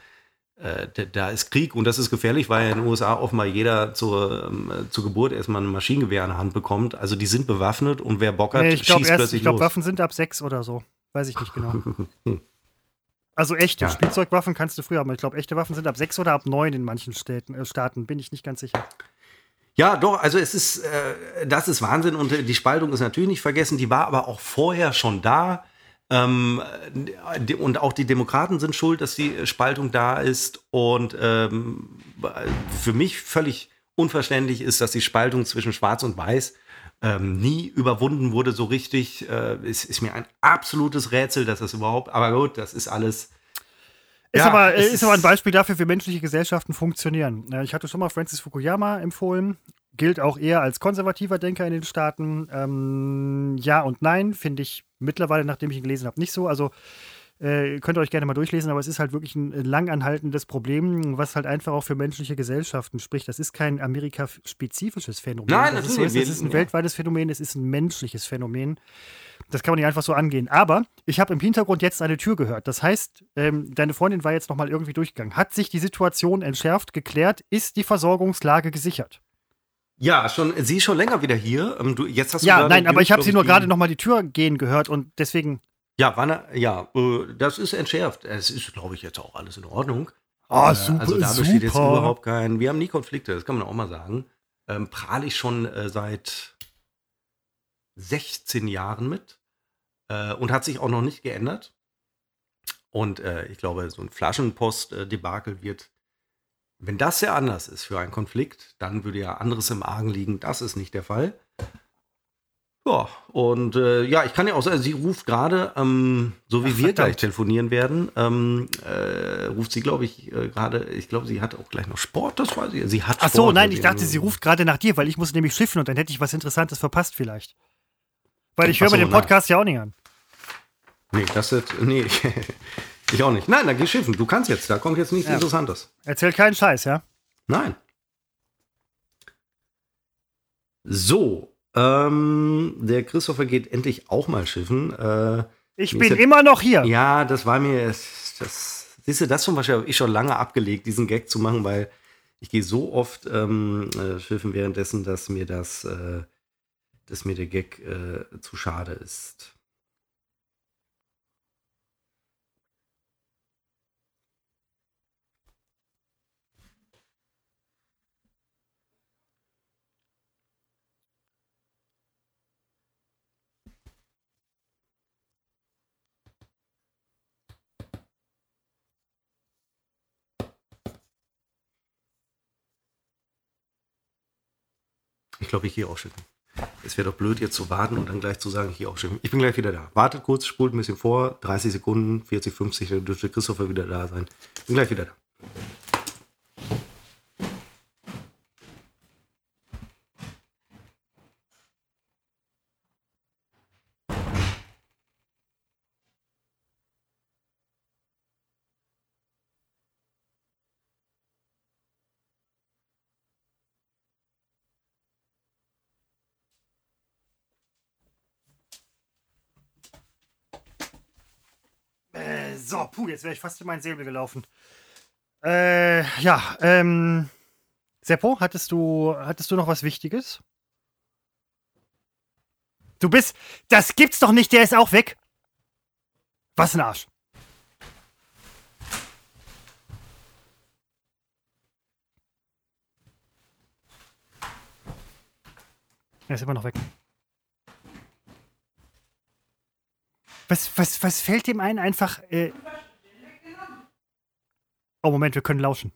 äh, da- ist Krieg und das ist gefährlich, weil in den USA offenbar jeder zur, ähm, zur Geburt erstmal ein Maschinengewehr in der Hand bekommt. Also die sind bewaffnet und wer Bock hat, Nee, ich glaube, schießt erst, plötzlich ich glaube. Waffen sind ab sechs oder so. Weiß ich nicht genau. Also echte Ja. Spielzeugwaffen kannst du früher haben. Ich glaube, echte Waffen sind ab sechs oder ab neun in manchen Städten, äh, Staaten. Bin ich nicht ganz sicher. Ja, doch, also es ist, äh, das ist Wahnsinn und äh, die Spaltung ist natürlich nicht vergessen, die war aber auch vorher schon da. Ähm, die, und auch die Demokraten sind schuld, dass die Spaltung da ist. Und ähm, für mich völlig unverständlich ist, dass die Spaltung zwischen Schwarz und Weiß ähm, nie überwunden wurde so richtig. Äh, es ist mir ein absolutes Rätsel, dass das überhaupt, aber gut, das ist alles. Ist, Ja, aber, es ist aber ein Beispiel dafür, wie menschliche Gesellschaften funktionieren. Ich hatte schon mal Francis Fukuyama empfohlen. Gilt auch eher als konservativer Denker in den Staaten. Ähm, ja und nein, finde ich mittlerweile, nachdem ich ihn gelesen habe, nicht so. Also äh, könnt ihr euch gerne mal durchlesen, aber es ist halt wirklich ein äh, langanhaltendes Problem, was halt einfach auch für menschliche Gesellschaften spricht. Das ist kein Amerika-spezifisches Phänomen. Nein, das ist, so, es ist ein wir- weltweites Phänomen, es ist ein menschliches Phänomen. Das kann man nicht einfach so angehen. Aber ich habe im Hintergrund jetzt eine Tür gehört. Das heißt, ähm, deine Freundin war jetzt nochmal irgendwie durchgegangen. Hat sich die Situation entschärft, geklärt? Ist die Versorgungslage gesichert? Ja, schon, sie ist schon länger wieder hier. Ähm, du, jetzt hast du Ja, nein, aber ich habe sie nur gerade nochmal die Tür gehen gehört und deswegen. Ja, wann, er- ja, äh, das ist entschärft. Es ist, glaube ich, jetzt auch alles in Ordnung. Oh, Äh, super, Also da besteht jetzt überhaupt kein. Wir haben nie Konflikte, das kann man auch mal sagen. Ähm, prahle ich schon äh, seit 16 Jahren mit äh, und hat sich auch noch nicht geändert. Und äh, ich glaube, so ein Flaschenpost-Debakel wird, wenn das sehr anders ist für einen Konflikt, dann würde ja anderes im Argen liegen. Das ist nicht der Fall. Ja, und äh, ja, ich kann ja auch sagen, sie ruft gerade, ähm, so wie Ach, wir verdammt. gleich telefonieren werden, ähm, äh, ruft sie, glaube ich, äh, gerade, ich glaube, sie hat auch gleich noch Sport, das weiß ich. Sie hat Ach Sport. so, nein, ich dachte, sie ruft gerade nach dir, weil ich muss nämlich schiffen und dann hätte ich was Interessantes verpasst vielleicht. Weil ich höre mir so, den na. Podcast ja auch nicht an. Nee, das ist, nee, ich auch nicht. Nein, dann geh schiffen, du kannst jetzt, da kommt jetzt nichts Ja. Interessantes. Erzähl keinen Scheiß, ja? Nein. So, ähm, der Christopher geht endlich auch mal schiffen. Äh, Ich bin ja- immer noch hier. Ja, das war mir, das, siehst du, das zum Beispiel habe ich schon lange abgelegt, diesen Gag zu machen, weil ich gehe so oft ähm, äh, schiffen währenddessen, dass mir das, äh, dass mir der Gag äh, zu schade ist. Glaube, ich auch schiffen. Es wäre doch blöd, jetzt zu warten und dann gleich zu sagen, ich auch schiffen. Ich bin gleich wieder da. Wartet kurz, spult ein bisschen vor. 30 Sekunden, 40, 50, dann dürfte Christopher wieder da sein. Bin gleich wieder da. Äh, so, puh, jetzt wäre ich fast in meinen Säbel gelaufen. Äh, ja, ähm. Seppo, hattest du, hattest du noch was Wichtiges? Du bist. Das gibt's doch nicht, der ist auch weg. Was ein Arsch. Er ist immer noch weg. Was, was, was fällt dem ein? Einfach. Äh oh, Moment, wir können lauschen.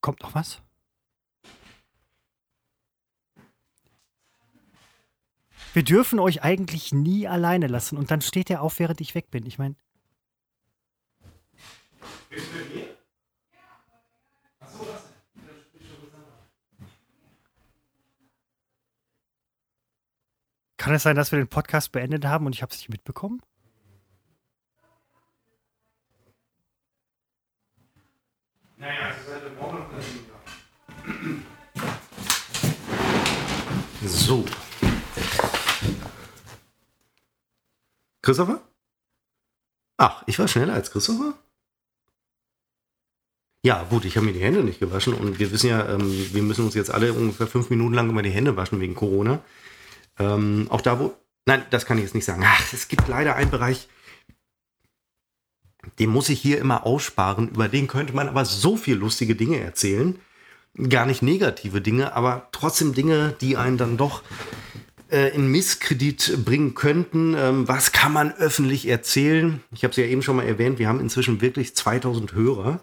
Kommt noch was? Wir dürfen euch eigentlich nie alleine lassen und dann steht er auf, während ich weg bin. Ich meine. Kann es sein, dass wir den Podcast beendet haben und ich habe es nicht mitbekommen? Naja, es ist halt morgen So. Christopher? Ach, ich war schneller als Christopher? Ja, gut, ich habe mir die Hände nicht gewaschen und wir wissen ja, ähm, wir müssen uns jetzt alle ungefähr fünf Minuten lang immer die Hände waschen wegen Corona. Ähm, auch da, wo. Nein, das kann ich jetzt nicht sagen. Ach, es gibt leider einen Bereich, den muss ich hier immer aussparen. Über den könnte man aber so viel lustige Dinge erzählen. Gar nicht negative Dinge, aber trotzdem Dinge, die einen dann doch äh, in Misskredit bringen könnten. Ähm, was kann man öffentlich erzählen? Ich habe es ja eben schon mal erwähnt, wir haben inzwischen wirklich 2000 Hörer.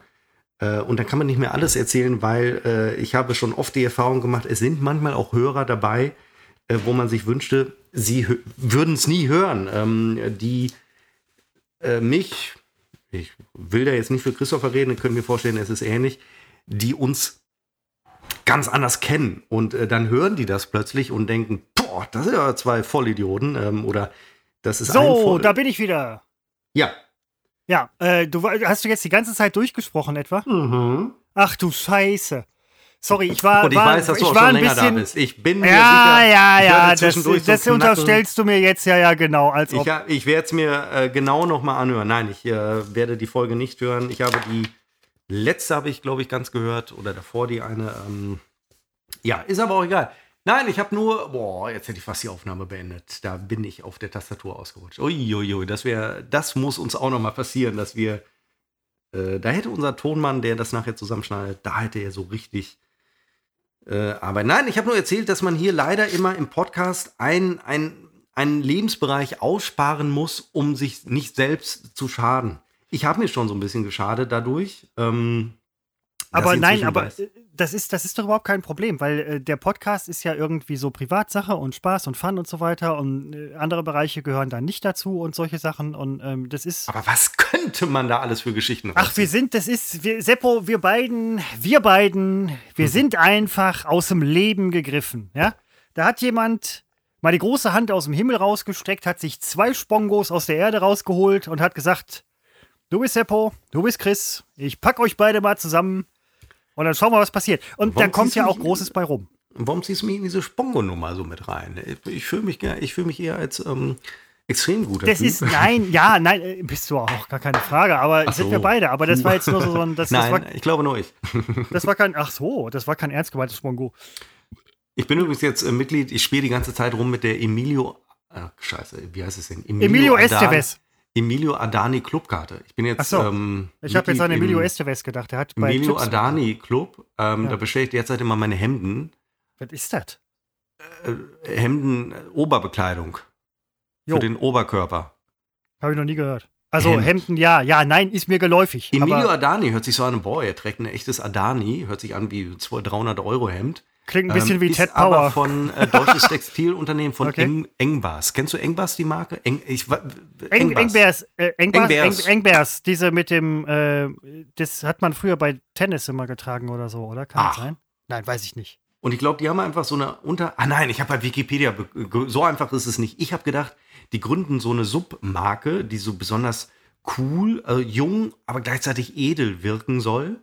Äh, und da kann man nicht mehr alles erzählen, weil äh, ich habe schon oft die Erfahrung gemacht, es sind manchmal auch Hörer dabei, äh, wo man sich wünschte, sie würden es nie hören, ähm, die äh, mich, ich will da jetzt nicht für Christopher reden, können mir vorstellen, es ist ähnlich, die uns ganz anders kennen. Und äh, dann hören die das plötzlich und denken, boah, das sind ja zwei Vollidioten. Ähm, oder das ist So, da bin ich wieder. Ja. Ja, äh, du hast du jetzt die ganze Zeit durchgesprochen etwa? Mhm. Ach du Scheiße. Sorry, ich war. Und ich war, weiß, dass du ich auch war schon ein länger bisschen, da bist. Ich bin mir Ja, sicher. ja, ja. werde Das, das unterstellst du mir jetzt ja, ja, genau. Als ob. Ich, ich werde es mir äh, genau nochmal anhören. Nein, ich äh, werde die Folge nicht hören. Ich habe die letzte, habe ich, glaube ich, ganz gehört. Oder davor die eine. Ähm, ja, ist aber auch egal. Nein, ich habe nur. Boah, jetzt hätte ich fast die Aufnahme beendet. Da bin ich auf der Tastatur ausgerutscht. Uiuiui, das wäre. Das muss uns auch nochmal passieren, dass wir. Äh, da hätte unser Tonmann, der das nachher zusammenschneidet, da hätte er so richtig. Äh, aber nein, ich habe nur erzählt, dass man hier leider immer im Podcast ein, ein, einen Lebensbereich aussparen muss, um sich nicht selbst zu schaden. Ich habe mir schon so ein bisschen geschadet dadurch. Ähm, aber nein, aber weiß- äh, das ist, das ist doch überhaupt kein Problem, weil äh, der Podcast ist ja irgendwie so Privatsache und Spaß und Fun und so weiter und äh, andere Bereiche gehören da nicht dazu und solche Sachen und ähm, das ist. Aber was könnte man da alles für Geschichten Ach, wir rausziehen? sind, das ist, wir, Seppo, wir beiden, wir beiden, wir sind einfach aus dem Leben gegriffen, ja? Da hat jemand mal die große Hand aus dem Himmel rausgestreckt, hat sich zwei Spongos aus der Erde rausgeholt und hat gesagt, du bist Seppo, du bist Chris, ich pack euch beide mal zusammen und dann schauen wir, was passiert. Und Warum da kommt ja auch Großes bei rum. Warum ziehst du mich in diese Spongo-Nummer so mit rein? Ich, fühle mich, ich fühl mich eher als ähm, extrem guter Das Typ. ist, nein, ja, nein, äh, bist du auch, gar keine Frage, aber Ach sind so. wir beide, aber das war jetzt nur so ein, das, das, Nein, war, ich glaube nur ich. das war kein, ach so, das war kein ernst gemeintes Spongo. Ich bin übrigens jetzt äh, Mitglied, ich spiele die ganze Zeit rum mit der Emilio, äh, scheiße, wie heißt es denn? Emilio Adani- Esteves. Emilio Adani Clubkarte. Ich bin jetzt. Ach so. ähm, Ich habe jetzt an Emilio Esteves gedacht. Der hat bei Emilio Clips- Adani Club. Ähm, Ja. Da bestelle ich derzeit immer meine Hemden. Was ist das? Äh, Hemden, äh, Oberbekleidung. Jo. Für den Oberkörper. Habe ich noch nie gehört. Also Hemd. Hemden, ja, ja, nein, ist mir geläufig. Emilio Adani hört sich so an, boah, er trägt ein echtes Adani, hört sich an wie 200, 300 Euro Hemd. Klingt ein bisschen Ähm, wie Ted aber Power. von äh, deutsches Textilunternehmen von Okay. Eng, Engbars. Kennst du Engbars, die Marke? Eng, ich, Eng, Engbars. Engbers, äh, Engbers, Engbers. Eng, Engbers, diese mit dem, äh, das hat man früher bei Tennis immer getragen oder so, oder? Kann das Ach. sein? Nein, weiß ich nicht. Und ich glaube, die haben einfach so eine Unter. Ah nein, ich habe bei Wikipedia. So einfach ist es nicht. Ich habe gedacht, die gründen so eine Submarke, die so besonders cool, äh, jung, aber gleichzeitig edel wirken soll.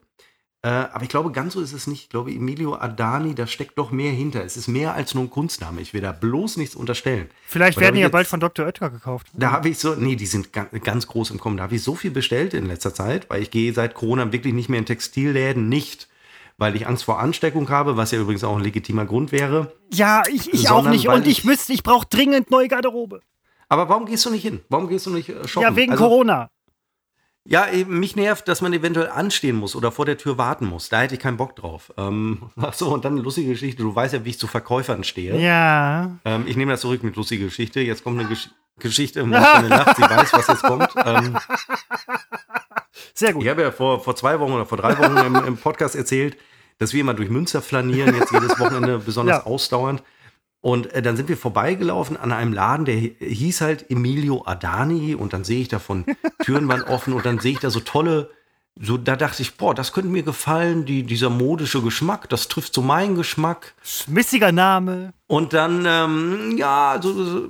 Äh, aber ich glaube, ganz so ist es nicht. Ich glaube, Emilio Adani, da steckt doch mehr hinter. Es ist mehr als nur ein Kunstname. Ich will da bloß nichts unterstellen. Vielleicht Weil werden die ja bald von Dr. Oetker gekauft. Da habe ich so, nee, die sind ganz, ganz groß im Kommen. Da habe ich so viel bestellt in letzter Zeit, weil ich gehe seit Corona wirklich nicht mehr in Textilläden. Nicht, weil ich Angst vor Ansteckung habe, was ja übrigens auch ein legitimer Grund wäre. Ja, ich, ich auch nicht. Und ich ich- müsste, ich brauche dringend neue Garderobe. Aber warum gehst du nicht hin? Warum gehst du nicht äh, shoppen? Ja, wegen Also- Corona. Ja, eben, mich nervt, dass man eventuell anstehen muss oder vor der Tür warten muss. Da hätte ich keinen Bock drauf. Ähm, ach so, und dann eine lustige Geschichte. Du weißt ja, wie ich zu Verkäufern stehe. Ja. Ähm, ich nehme das zurück mit lustige Geschichte. Jetzt kommt eine Gesch Geschichte, Marcel lacht, sie weiß, was jetzt kommt. Ähm, Sehr gut. ich habe ja vor, vor zwei Wochen oder vor drei Wochen im, im Podcast erzählt, dass wir immer durch Münster flanieren, jetzt jedes Wochenende besonders Ja. ausdauernd. Und äh, dann sind wir vorbeigelaufen an einem Laden, der hi- hieß halt Emilio Adani. Und dann sehe ich da von Türen waren offen und dann sehe ich da so tolle, so da dachte ich, boah, das könnte mir gefallen, die, dieser modische Geschmack, das trifft so meinen Geschmack. Schmissiger Name. Und dann, ähm, ja, so, so,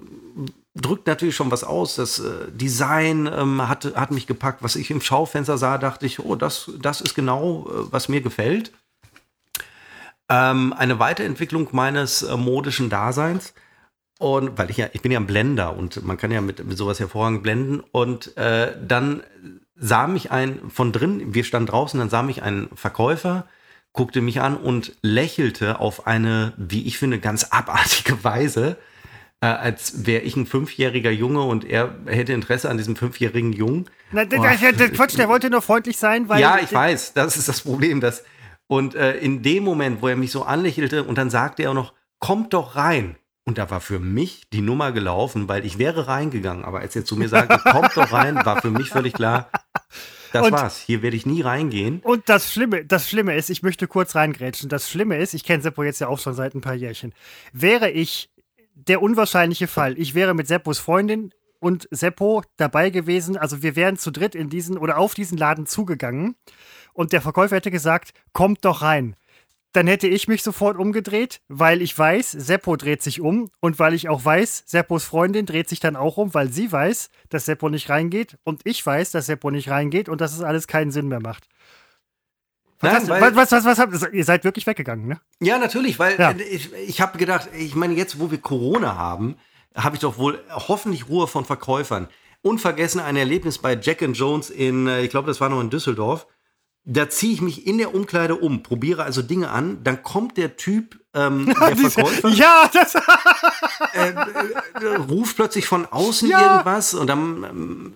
drückt natürlich schon was aus. Das äh, Design ähm, hat, hat mich gepackt. Was ich im Schaufenster sah, dachte ich, oh, das, das ist genau, äh, was mir gefällt. Ähm, eine Weiterentwicklung meines äh, modischen Daseins. Und weil ich ja, ich bin ja ein Blender und man kann ja mit, mit sowas hervorragend blenden. Und äh, dann sah mich ein von drin, wir standen draußen, dann sah mich ein Verkäufer, guckte mich an und lächelte auf eine, wie ich finde, ganz abartige Weise, äh, als wäre ich ein fünfjähriger Junge und er hätte Interesse an diesem fünfjährigen Jungen. Na, der, Oh. der, der Quatsch, der wollte nur freundlich sein, weil. Ja, ich weiß, das ist das Problem. Dass, und äh, in dem Moment, wo er mich so anlächelte und dann sagte er auch noch, kommt doch rein. Und da war für mich die Nummer gelaufen, weil ich wäre reingegangen. Aber als er zu mir sagte, kommt doch rein, war für mich völlig klar, das Und- war's. Hier werde ich nie reingehen. Und das Schlimme, das Schlimme ist, ich möchte kurz reingrätschen. Das Schlimme ist, ich kenne Seppo jetzt ja auch schon seit ein paar Jährchen. Wäre ich der unwahrscheinliche Fall, ich wäre mit Seppos Freundin und Seppo dabei gewesen, also wir wären zu dritt in diesen oder auf diesen Laden zugegangen und der Verkäufer hätte gesagt, kommt doch rein. Dann hätte ich mich sofort umgedreht, weil ich weiß, Seppo dreht sich um und weil ich auch weiß, Seppos Freundin dreht sich dann auch um, weil sie weiß, dass Seppo nicht reingeht und ich weiß, dass Seppo nicht reingeht und dass es alles keinen Sinn mehr macht. Nein, was, weil- was, was, was habt ihr seid wirklich weggegangen, ne? Ja, natürlich, weil Ja. äh, ich, ich habe gedacht, ich meine, jetzt, wo wir Corona haben, habe ich doch wohl hoffentlich Ruhe von Verkäufern. Unvergessen ein Erlebnis bei Jack and Jones in, äh, ich glaube, das war noch in Düsseldorf. Da ziehe ich mich in der Umkleide um, probiere also Dinge an, dann kommt der Typ, ähm, der Verkäufer, Ja, das, äh, äh, ruft plötzlich von außen Ja. irgendwas und dann, ähm,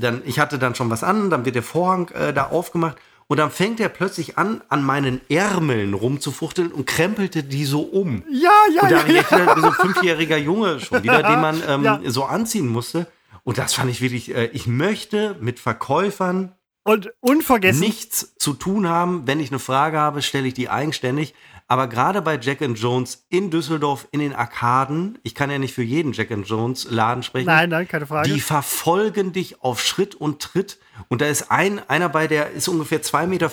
dann, ich hatte dann schon was an, dann wird der Vorhang äh, da aufgemacht und dann fängt er plötzlich an, an meinen Ärmeln rumzufuchteln und krempelte die so um. ja, ja, Und da ja, ich ja. so ein fünfjähriger Junge schon wieder, den man ähm, Ja. so anziehen musste. Und das fand ich wirklich, äh, ich möchte mit Verkäufern Und unvergessen, nichts zu tun haben. Wenn ich eine Frage habe, stelle ich die eigenständig. Aber gerade bei Jack and Jones in Düsseldorf in den Arkaden, ich kann ja nicht für jeden Jack and Jones Laden sprechen. nein, nein, keine Frage. Die verfolgen dich auf Schritt und Tritt. Und da ist ein, einer bei, der ist ungefähr 2,50 Meter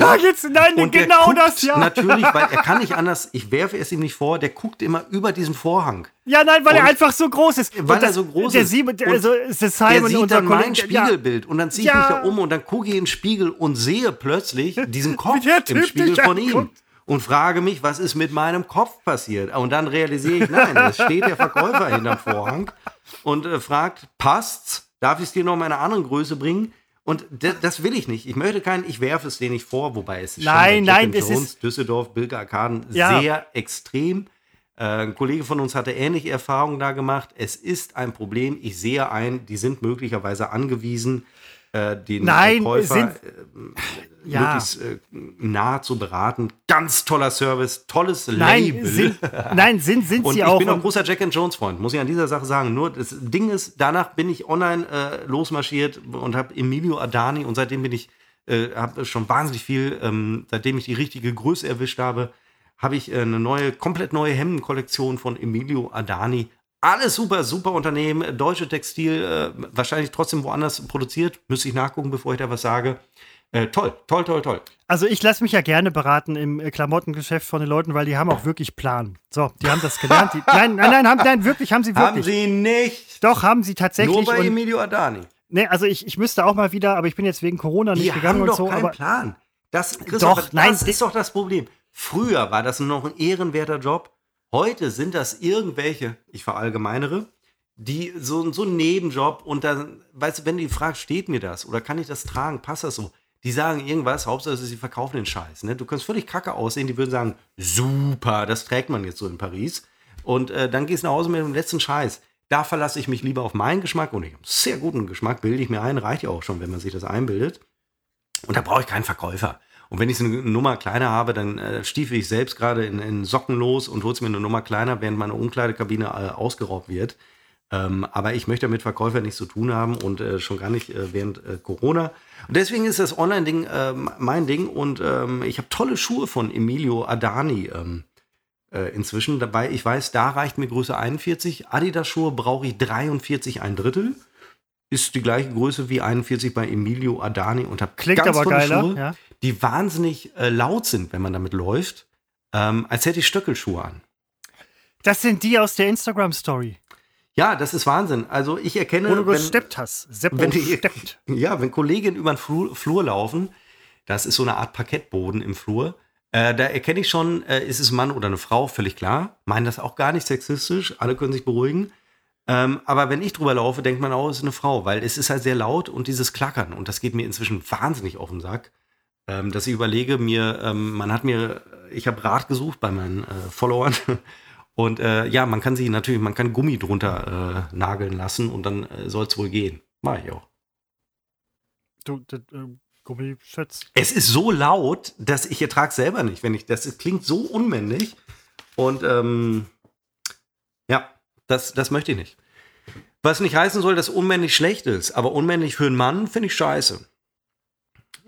Ja, jetzt- nein, und der genau guckt das, ja. Natürlich, weil er kann nicht anders, ich werfe es ihm nicht vor, der guckt immer über diesen Vorhang. ja, nein, weil er Und- einfach so groß ist. Weil Und er so groß der ist. Simon, der, Und also, ist der Der Simon, sieht unser dann mein Kollege. Spiegelbild und dann ziehe ich Ja. mich da um und dann gucke ich in den Spiegel und sehe plötzlich diesen Kopf der im Spiegel von ihm. anguckt. Und frage mich, was ist mit meinem Kopf passiert? Und dann realisiere ich, nein, es steht der Verkäufer hinterm Vorhang und äh, fragt, passt's? Darf ich es dir noch in einer anderen Größe bringen? Und das will ich nicht. Ich möchte keinen, ich werfe es dir nicht vor, wobei es ist Nein, nein, and es ist- Jones, Düsseldorf, Bilge Arkaden Ja. sehr extrem. Äh, ein Kollege von uns hatte ähnliche Erfahrungen da gemacht. Es ist ein Problem. Ich sehe ein, die sind möglicherweise angewiesen, äh, den Nein, Käufer sind- äh, Ja. möglichst äh, nah zu beraten. Ganz toller Service, tolles Nein, Label. sind, nein, sind, sind Und sie ich auch. bin auch großer Jack and Jones Freund, muss ich an dieser Sache sagen. Nur das Ding ist, danach bin ich online äh, losmarschiert und habe Emilio Adani und seitdem bin ich, äh, habe schon wahnsinnig viel, ähm, seitdem ich die richtige Größe erwischt habe, habe ich äh, eine neue, komplett neue Hemdenkollektion von Emilio Adani. Alles super, super Unternehmen, deutsche Textil, äh, wahrscheinlich trotzdem woanders produziert. Müsste ich nachgucken, bevor ich da was sage. Äh, toll, toll, toll, toll. Also ich lasse mich ja gerne beraten im äh, Klamottengeschäft von den Leuten, weil die haben auch wirklich Plan. So, die haben das gelernt. Die, nein, nein, nein, haben, nein, wirklich, haben sie wirklich. Haben Sie nicht? Doch, haben sie tatsächlich. Nur bei und, Emilio Adani. nee, also ich, ich müsste auch mal wieder, aber ich bin jetzt wegen Corona nicht Die gegangen haben und doch so. keinen Aber Plan. Das, doch, nein, das ist doch das Problem. Früher war das noch ein ehrenwerter Job. Heute sind das irgendwelche, ich verallgemeinere, die so, so ein Nebenjob und dann, weißt du, wenn du die fragst, steht mir das oder kann ich das tragen, passt das so? Die sagen irgendwas, Hauptsache sie verkaufen den Scheiß. Ne? Du kannst völlig kacke aussehen, die würden sagen, super, das trägt man jetzt so in Paris. Und äh, dann gehst du nach Hause mit dem letzten Scheiß. Da verlasse ich mich lieber auf meinen Geschmack und ich habe einen sehr guten Geschmack, bilde ich mir ein, reicht ja auch schon, wenn man sich das einbildet. Und da brauche ich keinen Verkäufer. Und wenn ich eine Nummer kleiner habe, dann äh, stiefel ich selbst gerade in, in Socken los und hol's mir eine Nummer kleiner, während meine Umkleidekabine äh, ausgeraubt wird. Ähm, aber ich möchte mit Verkäufern nichts zu tun haben und äh, schon gar nicht äh, während äh, Corona. Und deswegen ist das Online-Ding äh, mein Ding und ähm, ich habe tolle Schuhe von Emilio Adani ähm, äh, inzwischen. Dabei, ich weiß, da reicht mir Größe 41. Adidas-Schuhe brauche ich 43 ein Drittel. Ist die gleiche Größe wie 41 bei Emilio Adani und habe Klingt ganz aber tolle geiler, Schuhe, ja. die wahnsinnig äh, laut sind, wenn man damit läuft, ähm, als hätte ich Stöckelschuhe an. Das sind die aus der Instagram-Story, Ja, das ist Wahnsinn. Also ich erkenne, wo du wenn, gesteppt hast. Seppo wenn die, steppt. ja, wenn Kolleginnen über den Flur, Flur laufen, das ist so eine Art Parkettboden im Flur, äh, da erkenne ich schon, äh, ist es ein Mann oder eine Frau, völlig klar. Meinen das auch gar nicht sexistisch, alle können sich beruhigen. Ähm, aber wenn ich drüber laufe, denkt man auch, es ist eine Frau, weil es ist halt sehr laut und dieses Klackern und das geht mir inzwischen wahnsinnig auf den Sack, ähm, dass ich überlege, mir, ähm, man hat mir, ich habe Rat gesucht bei meinen äh, Followern und äh, ja, man kann sich natürlich, man kann Gummi drunter äh, nageln lassen und dann äh, soll es wohl gehen. Mach ich auch. Du, das, äh, Gummi schützt. Es ist so laut, dass ich ertrage selber nicht, wenn ich das klingt so unmännlich und ähm, ja, das, das möchte ich nicht. Was nicht heißen soll, dass unmännlich schlecht ist, aber unmännlich für einen Mann finde ich scheiße.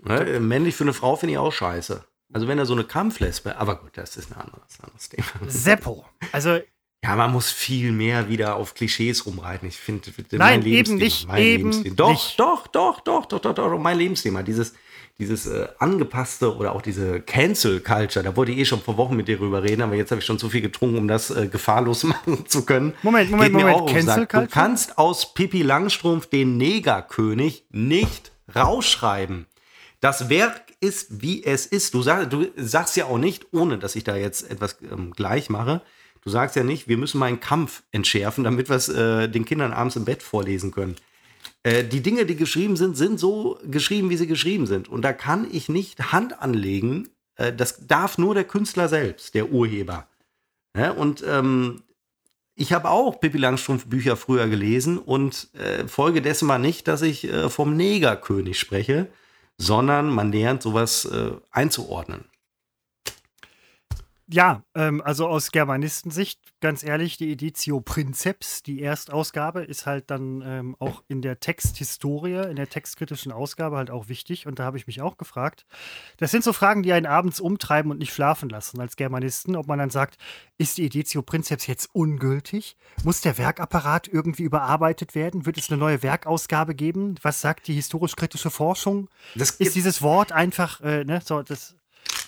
Ne? Männlich für eine Frau finde ich auch scheiße. Also wenn er so eine Kampflesbe, aber gut, das ist ein anderes, anderes Thema. Seppo. Also, Ja, man muss viel mehr wieder auf Klischees rumreiten. Ich finde, Nein, eben nicht, eben Doch, nicht. doch, doch, doch, doch, doch, doch, mein Lebensthema. Dieses, dieses äh, angepasste oder auch diese Cancel Culture. Da wollte ich eh schon vor Wochen mit dir drüber reden, aber jetzt habe ich schon zu viel getrunken, um das äh, gefahrlos machen zu können. Moment, Moment, Geht Moment. Cancel Sack. Du Culture? kannst aus Pippi Langstrumpf den Negerkönig nicht rausschreiben. Das Werk ist, wie es ist. Du, sag, du sagst ja auch nicht, ohne dass ich da jetzt etwas ähm, gleich mache, du sagst ja nicht, wir müssen mal einen Kampf entschärfen, damit wir es äh, den Kindern abends im Bett vorlesen können. Äh, die Dinge, die geschrieben sind, sind so geschrieben, wie sie geschrieben sind. Und da kann ich nicht Hand anlegen. Äh, das darf nur der Künstler selbst, der Urheber. Und ähm, ich habe auch Pippi Langstrumpf Bücher früher gelesen und äh, Folge dessen war nicht, dass ich äh, vom Negerkönig spreche, sondern man lernt sowas äh, einzuordnen. Ja, ähm, also aus Germanistensicht, ganz ehrlich, die Editio Princeps, die Erstausgabe, ist halt dann ähm, auch in der Texthistorie, in der textkritischen Ausgabe halt auch wichtig. Und da habe ich mich auch gefragt. Das sind so Fragen, die einen abends umtreiben und nicht schlafen lassen als Germanisten, ob man dann sagt, ist die Editio Princeps jetzt ungültig? Muss der Werkapparat irgendwie überarbeitet werden? Wird es eine neue Werkausgabe geben? Was sagt die historisch-kritische Forschung? Ist dieses Wort einfach, äh, ne, so, das,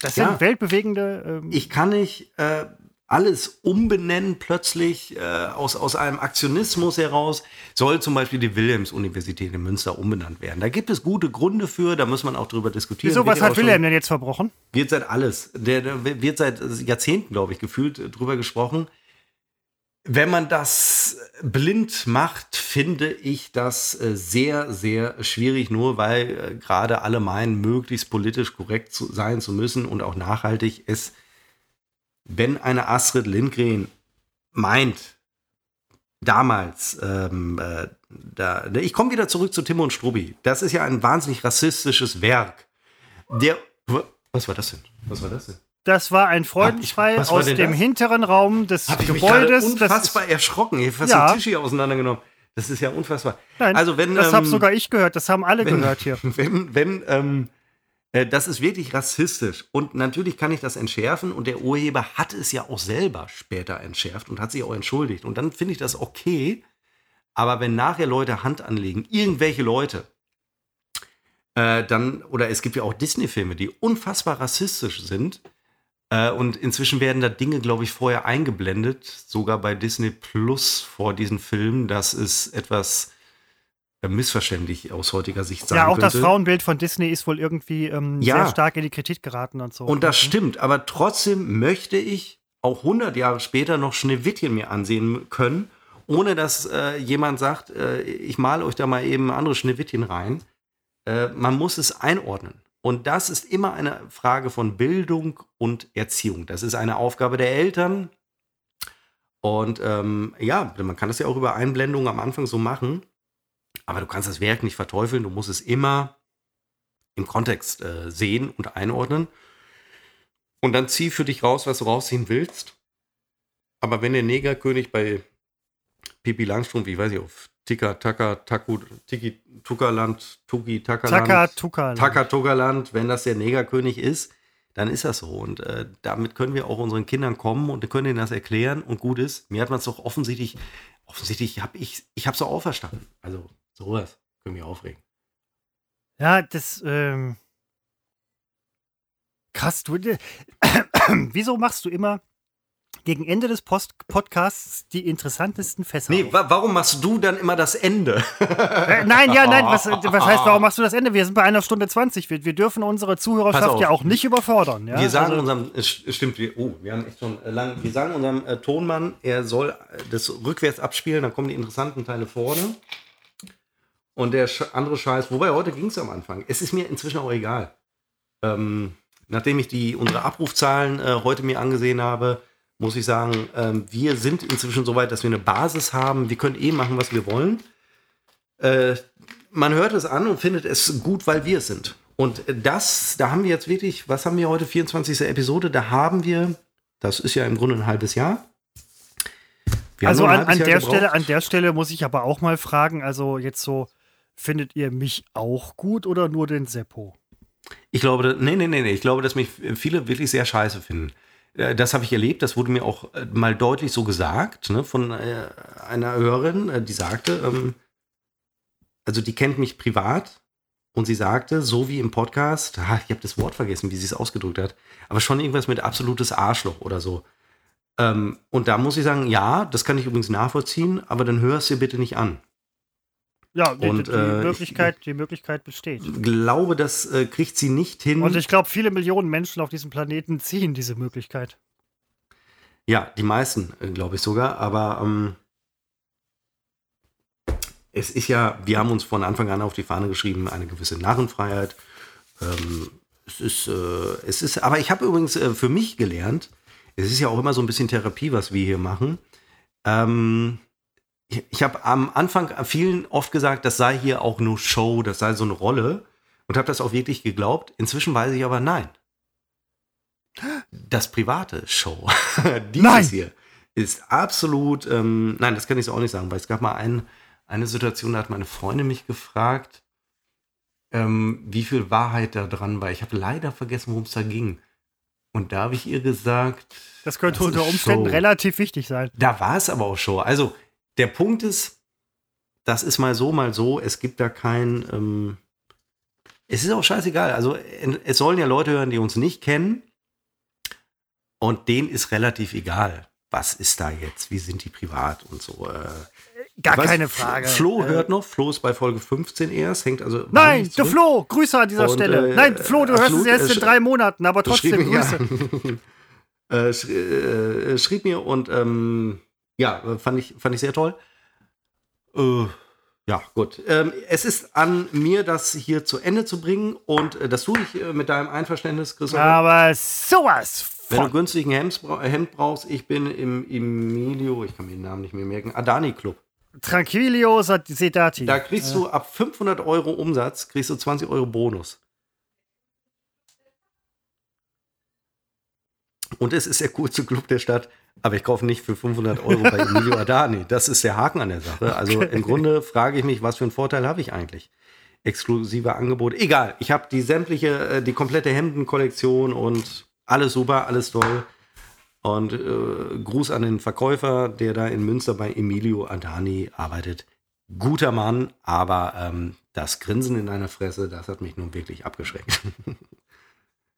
das Ja. sind weltbewegende. Ähm, Ich kann nicht äh, alles umbenennen plötzlich äh, aus, aus einem Aktionismus heraus. Soll zum Beispiel die Wilhelms-Universität in Münster umbenannt werden. Da gibt es gute Gründe für, da muss man auch drüber diskutieren. Wieso, was hat Wilhelm denn jetzt verbrochen? Wird seit alles. Der, der wird seit Jahrzehnten, glaube ich, gefühlt drüber gesprochen. Wenn man das blind macht, finde ich das äh, sehr, sehr schwierig, nur weil äh, gerade alle meinen, möglichst politisch korrekt zu sein zu müssen und auch nachhaltig es, wenn eine Astrid Lindgren meint, damals, ähm, äh, da, ich komme wieder zurück zu Tim und Strubbi. Das ist ja ein wahnsinnig rassistisches Werk. Der, was war das denn? Was war das denn? Das war ein Freudenschrei ich- aus dem das? hinteren Raum des Hab ich mich Gebäudes. Das unfassbar ist, erschrocken. Ich habe fast Ja. den Tisch hier auseinandergenommen. Das ist ja unfassbar. nein, also wenn das ähm, habe sogar ich gehört, das haben alle wenn, gehört hier. Wenn, wenn, ähm, äh, das ist wirklich rassistisch. Und natürlich kann ich das entschärfen. Und der Urheber hat es ja auch selber später entschärft und hat sich auch entschuldigt. Und dann finde ich das okay. Aber wenn nachher Leute Hand anlegen, irgendwelche Leute, äh, dann, oder es gibt ja auch Disney-Filme, die unfassbar rassistisch sind. Äh, und inzwischen werden da Dinge, glaube ich, vorher eingeblendet, sogar bei Disney Plus vor diesen Filmen, dass es etwas missverständlich aus heutiger Sicht sein Ja, auch könnte. das Frauenbild von Disney ist wohl irgendwie ähm, Ja. sehr stark in die Kritik geraten und so. Und das stimmt, aber trotzdem möchte ich auch 100 Jahre später noch Schneewittchen mir ansehen können, ohne dass äh, jemand sagt, äh, ich male euch da mal eben andere Schneewittchen rein. Äh, man muss es einordnen. Und das ist immer eine Frage von Bildung und Erziehung. Das ist eine Aufgabe der Eltern. Und ähm, ja, man kann das ja auch über Einblendungen am Anfang so machen. Aber du kannst das Werk nicht verteufeln. Du musst es immer im Kontext äh, sehen und einordnen. Und dann zieh für dich raus, was du rausziehen willst. Aber wenn der Negerkönig bei Pipi Langstrumpf, ich weiß nicht, auf Tika, Taka, Taku, Tiki, Tukaland, Tuki, Takaland, Taka Tuka. Taka, Tukaland, wenn das der Negerkönig ist, dann ist das so. Und äh, damit können wir auch unseren Kindern kommen und können ihnen das erklären und gut ist. Mir hat man es doch offensichtlich, offensichtlich habe ich, ich habe es auch auferstanden. Also sowas können wir aufregen. Ja, das, ähm. Krass, du. Wieso machst du immer gegen Ende des Post Podcasts die interessantesten Fässer? Nee, wa warum machst du dann immer das Ende? Äh, nein, ja, nein, was, was heißt, warum machst du das Ende? Wir sind bei einer Stunde 20. Wir, wir dürfen unsere Zuhörerschaft ja auch nicht überfordern. Ja? wir sagen also, unserem, es st- stimmt, wir, oh, wir haben echt schon äh, lang, wir sagen unserem äh, Tonmann, er soll äh, das rückwärts abspielen, dann kommen die interessanten Teile vorne. Und der andere Scheiß, wobei heute ging es am Anfang. Es ist mir inzwischen auch egal. Ähm, nachdem ich die, unsere Abrufzahlen äh, heute mir angesehen habe, muss ich sagen, ähm, wir sind inzwischen so weit, dass wir eine Basis haben. Wir können eh machen, was wir wollen. Äh, man hört es an und findet es gut, weil wir es sind. Und das, da haben wir jetzt wirklich, was haben wir heute, 24. Episode, da haben wir, das ist ja im Grunde ein halbes Jahr. Wir also an, an der gebraucht. Stelle, an der Stelle muss ich aber auch mal fragen, also jetzt so, findet ihr mich auch gut oder nur den Seppo? Ich glaube, nee, nee, nee, nee. Ich glaube, dass mich viele wirklich sehr scheiße finden. Äh, Das habe ich erlebt, das wurde mir auch äh, mal deutlich so gesagt, ne, von äh, einer Hörerin, äh, die sagte, ähm, also die kennt mich privat und sie sagte, so wie im Podcast, ah, ich habe das Wort vergessen, wie sie es ausgedrückt hat, aber schon irgendwas mit absolutes Arschloch oder so. Ähm, und da muss ich sagen, ja, das kann ich übrigens nachvollziehen, aber dann hör es dir bitte nicht an. Ja, die, Und, die, äh, Möglichkeit, die Möglichkeit besteht. Ich glaube, das äh, kriegt sie nicht hin. Und ich glaube, viele Millionen Menschen auf diesem Planeten ziehen diese Möglichkeit. Ja, die meisten, äh, glaube ich sogar. Aber ähm, es ist ja, wir haben uns von Anfang an auf die Fahne geschrieben, eine gewisse Narrenfreiheit. Ähm, es ist, äh, es ist, aber ich habe übrigens äh, für mich gelernt, es ist ja auch immer so ein bisschen Therapie, was wir hier machen. Ähm, ich ich habe am Anfang vielen oft gesagt, das sei hier auch nur Show, das sei so eine Rolle und habe das auch wirklich geglaubt. Inzwischen weiß ich aber nein. Das private Show. Dieses Nein. hier ist absolut, ähm, nein, das kann ich so auch nicht sagen, weil es gab mal ein, eine Situation, da hat meine Freundin mich gefragt, ähm, wie viel Wahrheit da dran war. Ich habe leider vergessen, worum es da ging. Und da habe ich ihr gesagt, Das könnte Das unter Umständen Show. relativ wichtig sein. da war es aber auch schon. Also, der Punkt ist, das ist mal so, mal so. Es gibt da kein. Ähm, es ist auch scheißegal. Also, es sollen ja Leute hören, die uns nicht kennen. Und denen ist relativ egal. Was ist da jetzt? Wie sind die privat und so? Äh, Gar was- keine Frage. Flo Äh, hört noch. Flo ist bei Folge 15 erst. Hängt also. Nein, der. Flo, Grüße an dieser Und, Stelle. äh, Nein, Flo, du hörst absolut, es erst äh, in drei Monaten, aber trotzdem schrieb mir, Grüße. Ja. äh, sch, äh, schrieb mir und ähm, ja, äh, fand ich, fand ich sehr toll. Äh, ja, gut. Ähm, es ist an mir, das hier zu Ende zu bringen und äh, das tue ich äh, mit deinem Einverständnis, Christoph. Aber sowas Wenn du von. günstig ein Hemd, Hemd brauchst, ich bin im Emilio, ich kann mir den Namen nicht mehr merken, Adani Club. Tranquilio Sedati. Da kriegst du ab 500 Euro Umsatz, kriegst du 20 Euro Bonus. Und es ist der coolste Club der Stadt, aber ich kaufe nicht für 500 Euro bei Emilio Adani. Das ist der Haken an der Sache. Also im Grunde frage ich mich, was für einen Vorteil habe ich eigentlich? Exklusive Angebote. Egal, ich habe die sämtliche, äh, die komplette Hemdenkollektion und alles super, alles toll. Und äh, Gruß an den Verkäufer, der da in Münster bei Emilio Adani arbeitet. Guter Mann, aber ähm, das Grinsen in deiner Fresse, das hat mich nun wirklich abgeschreckt.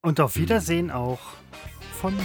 Und auf Wiedersehen auch von mir.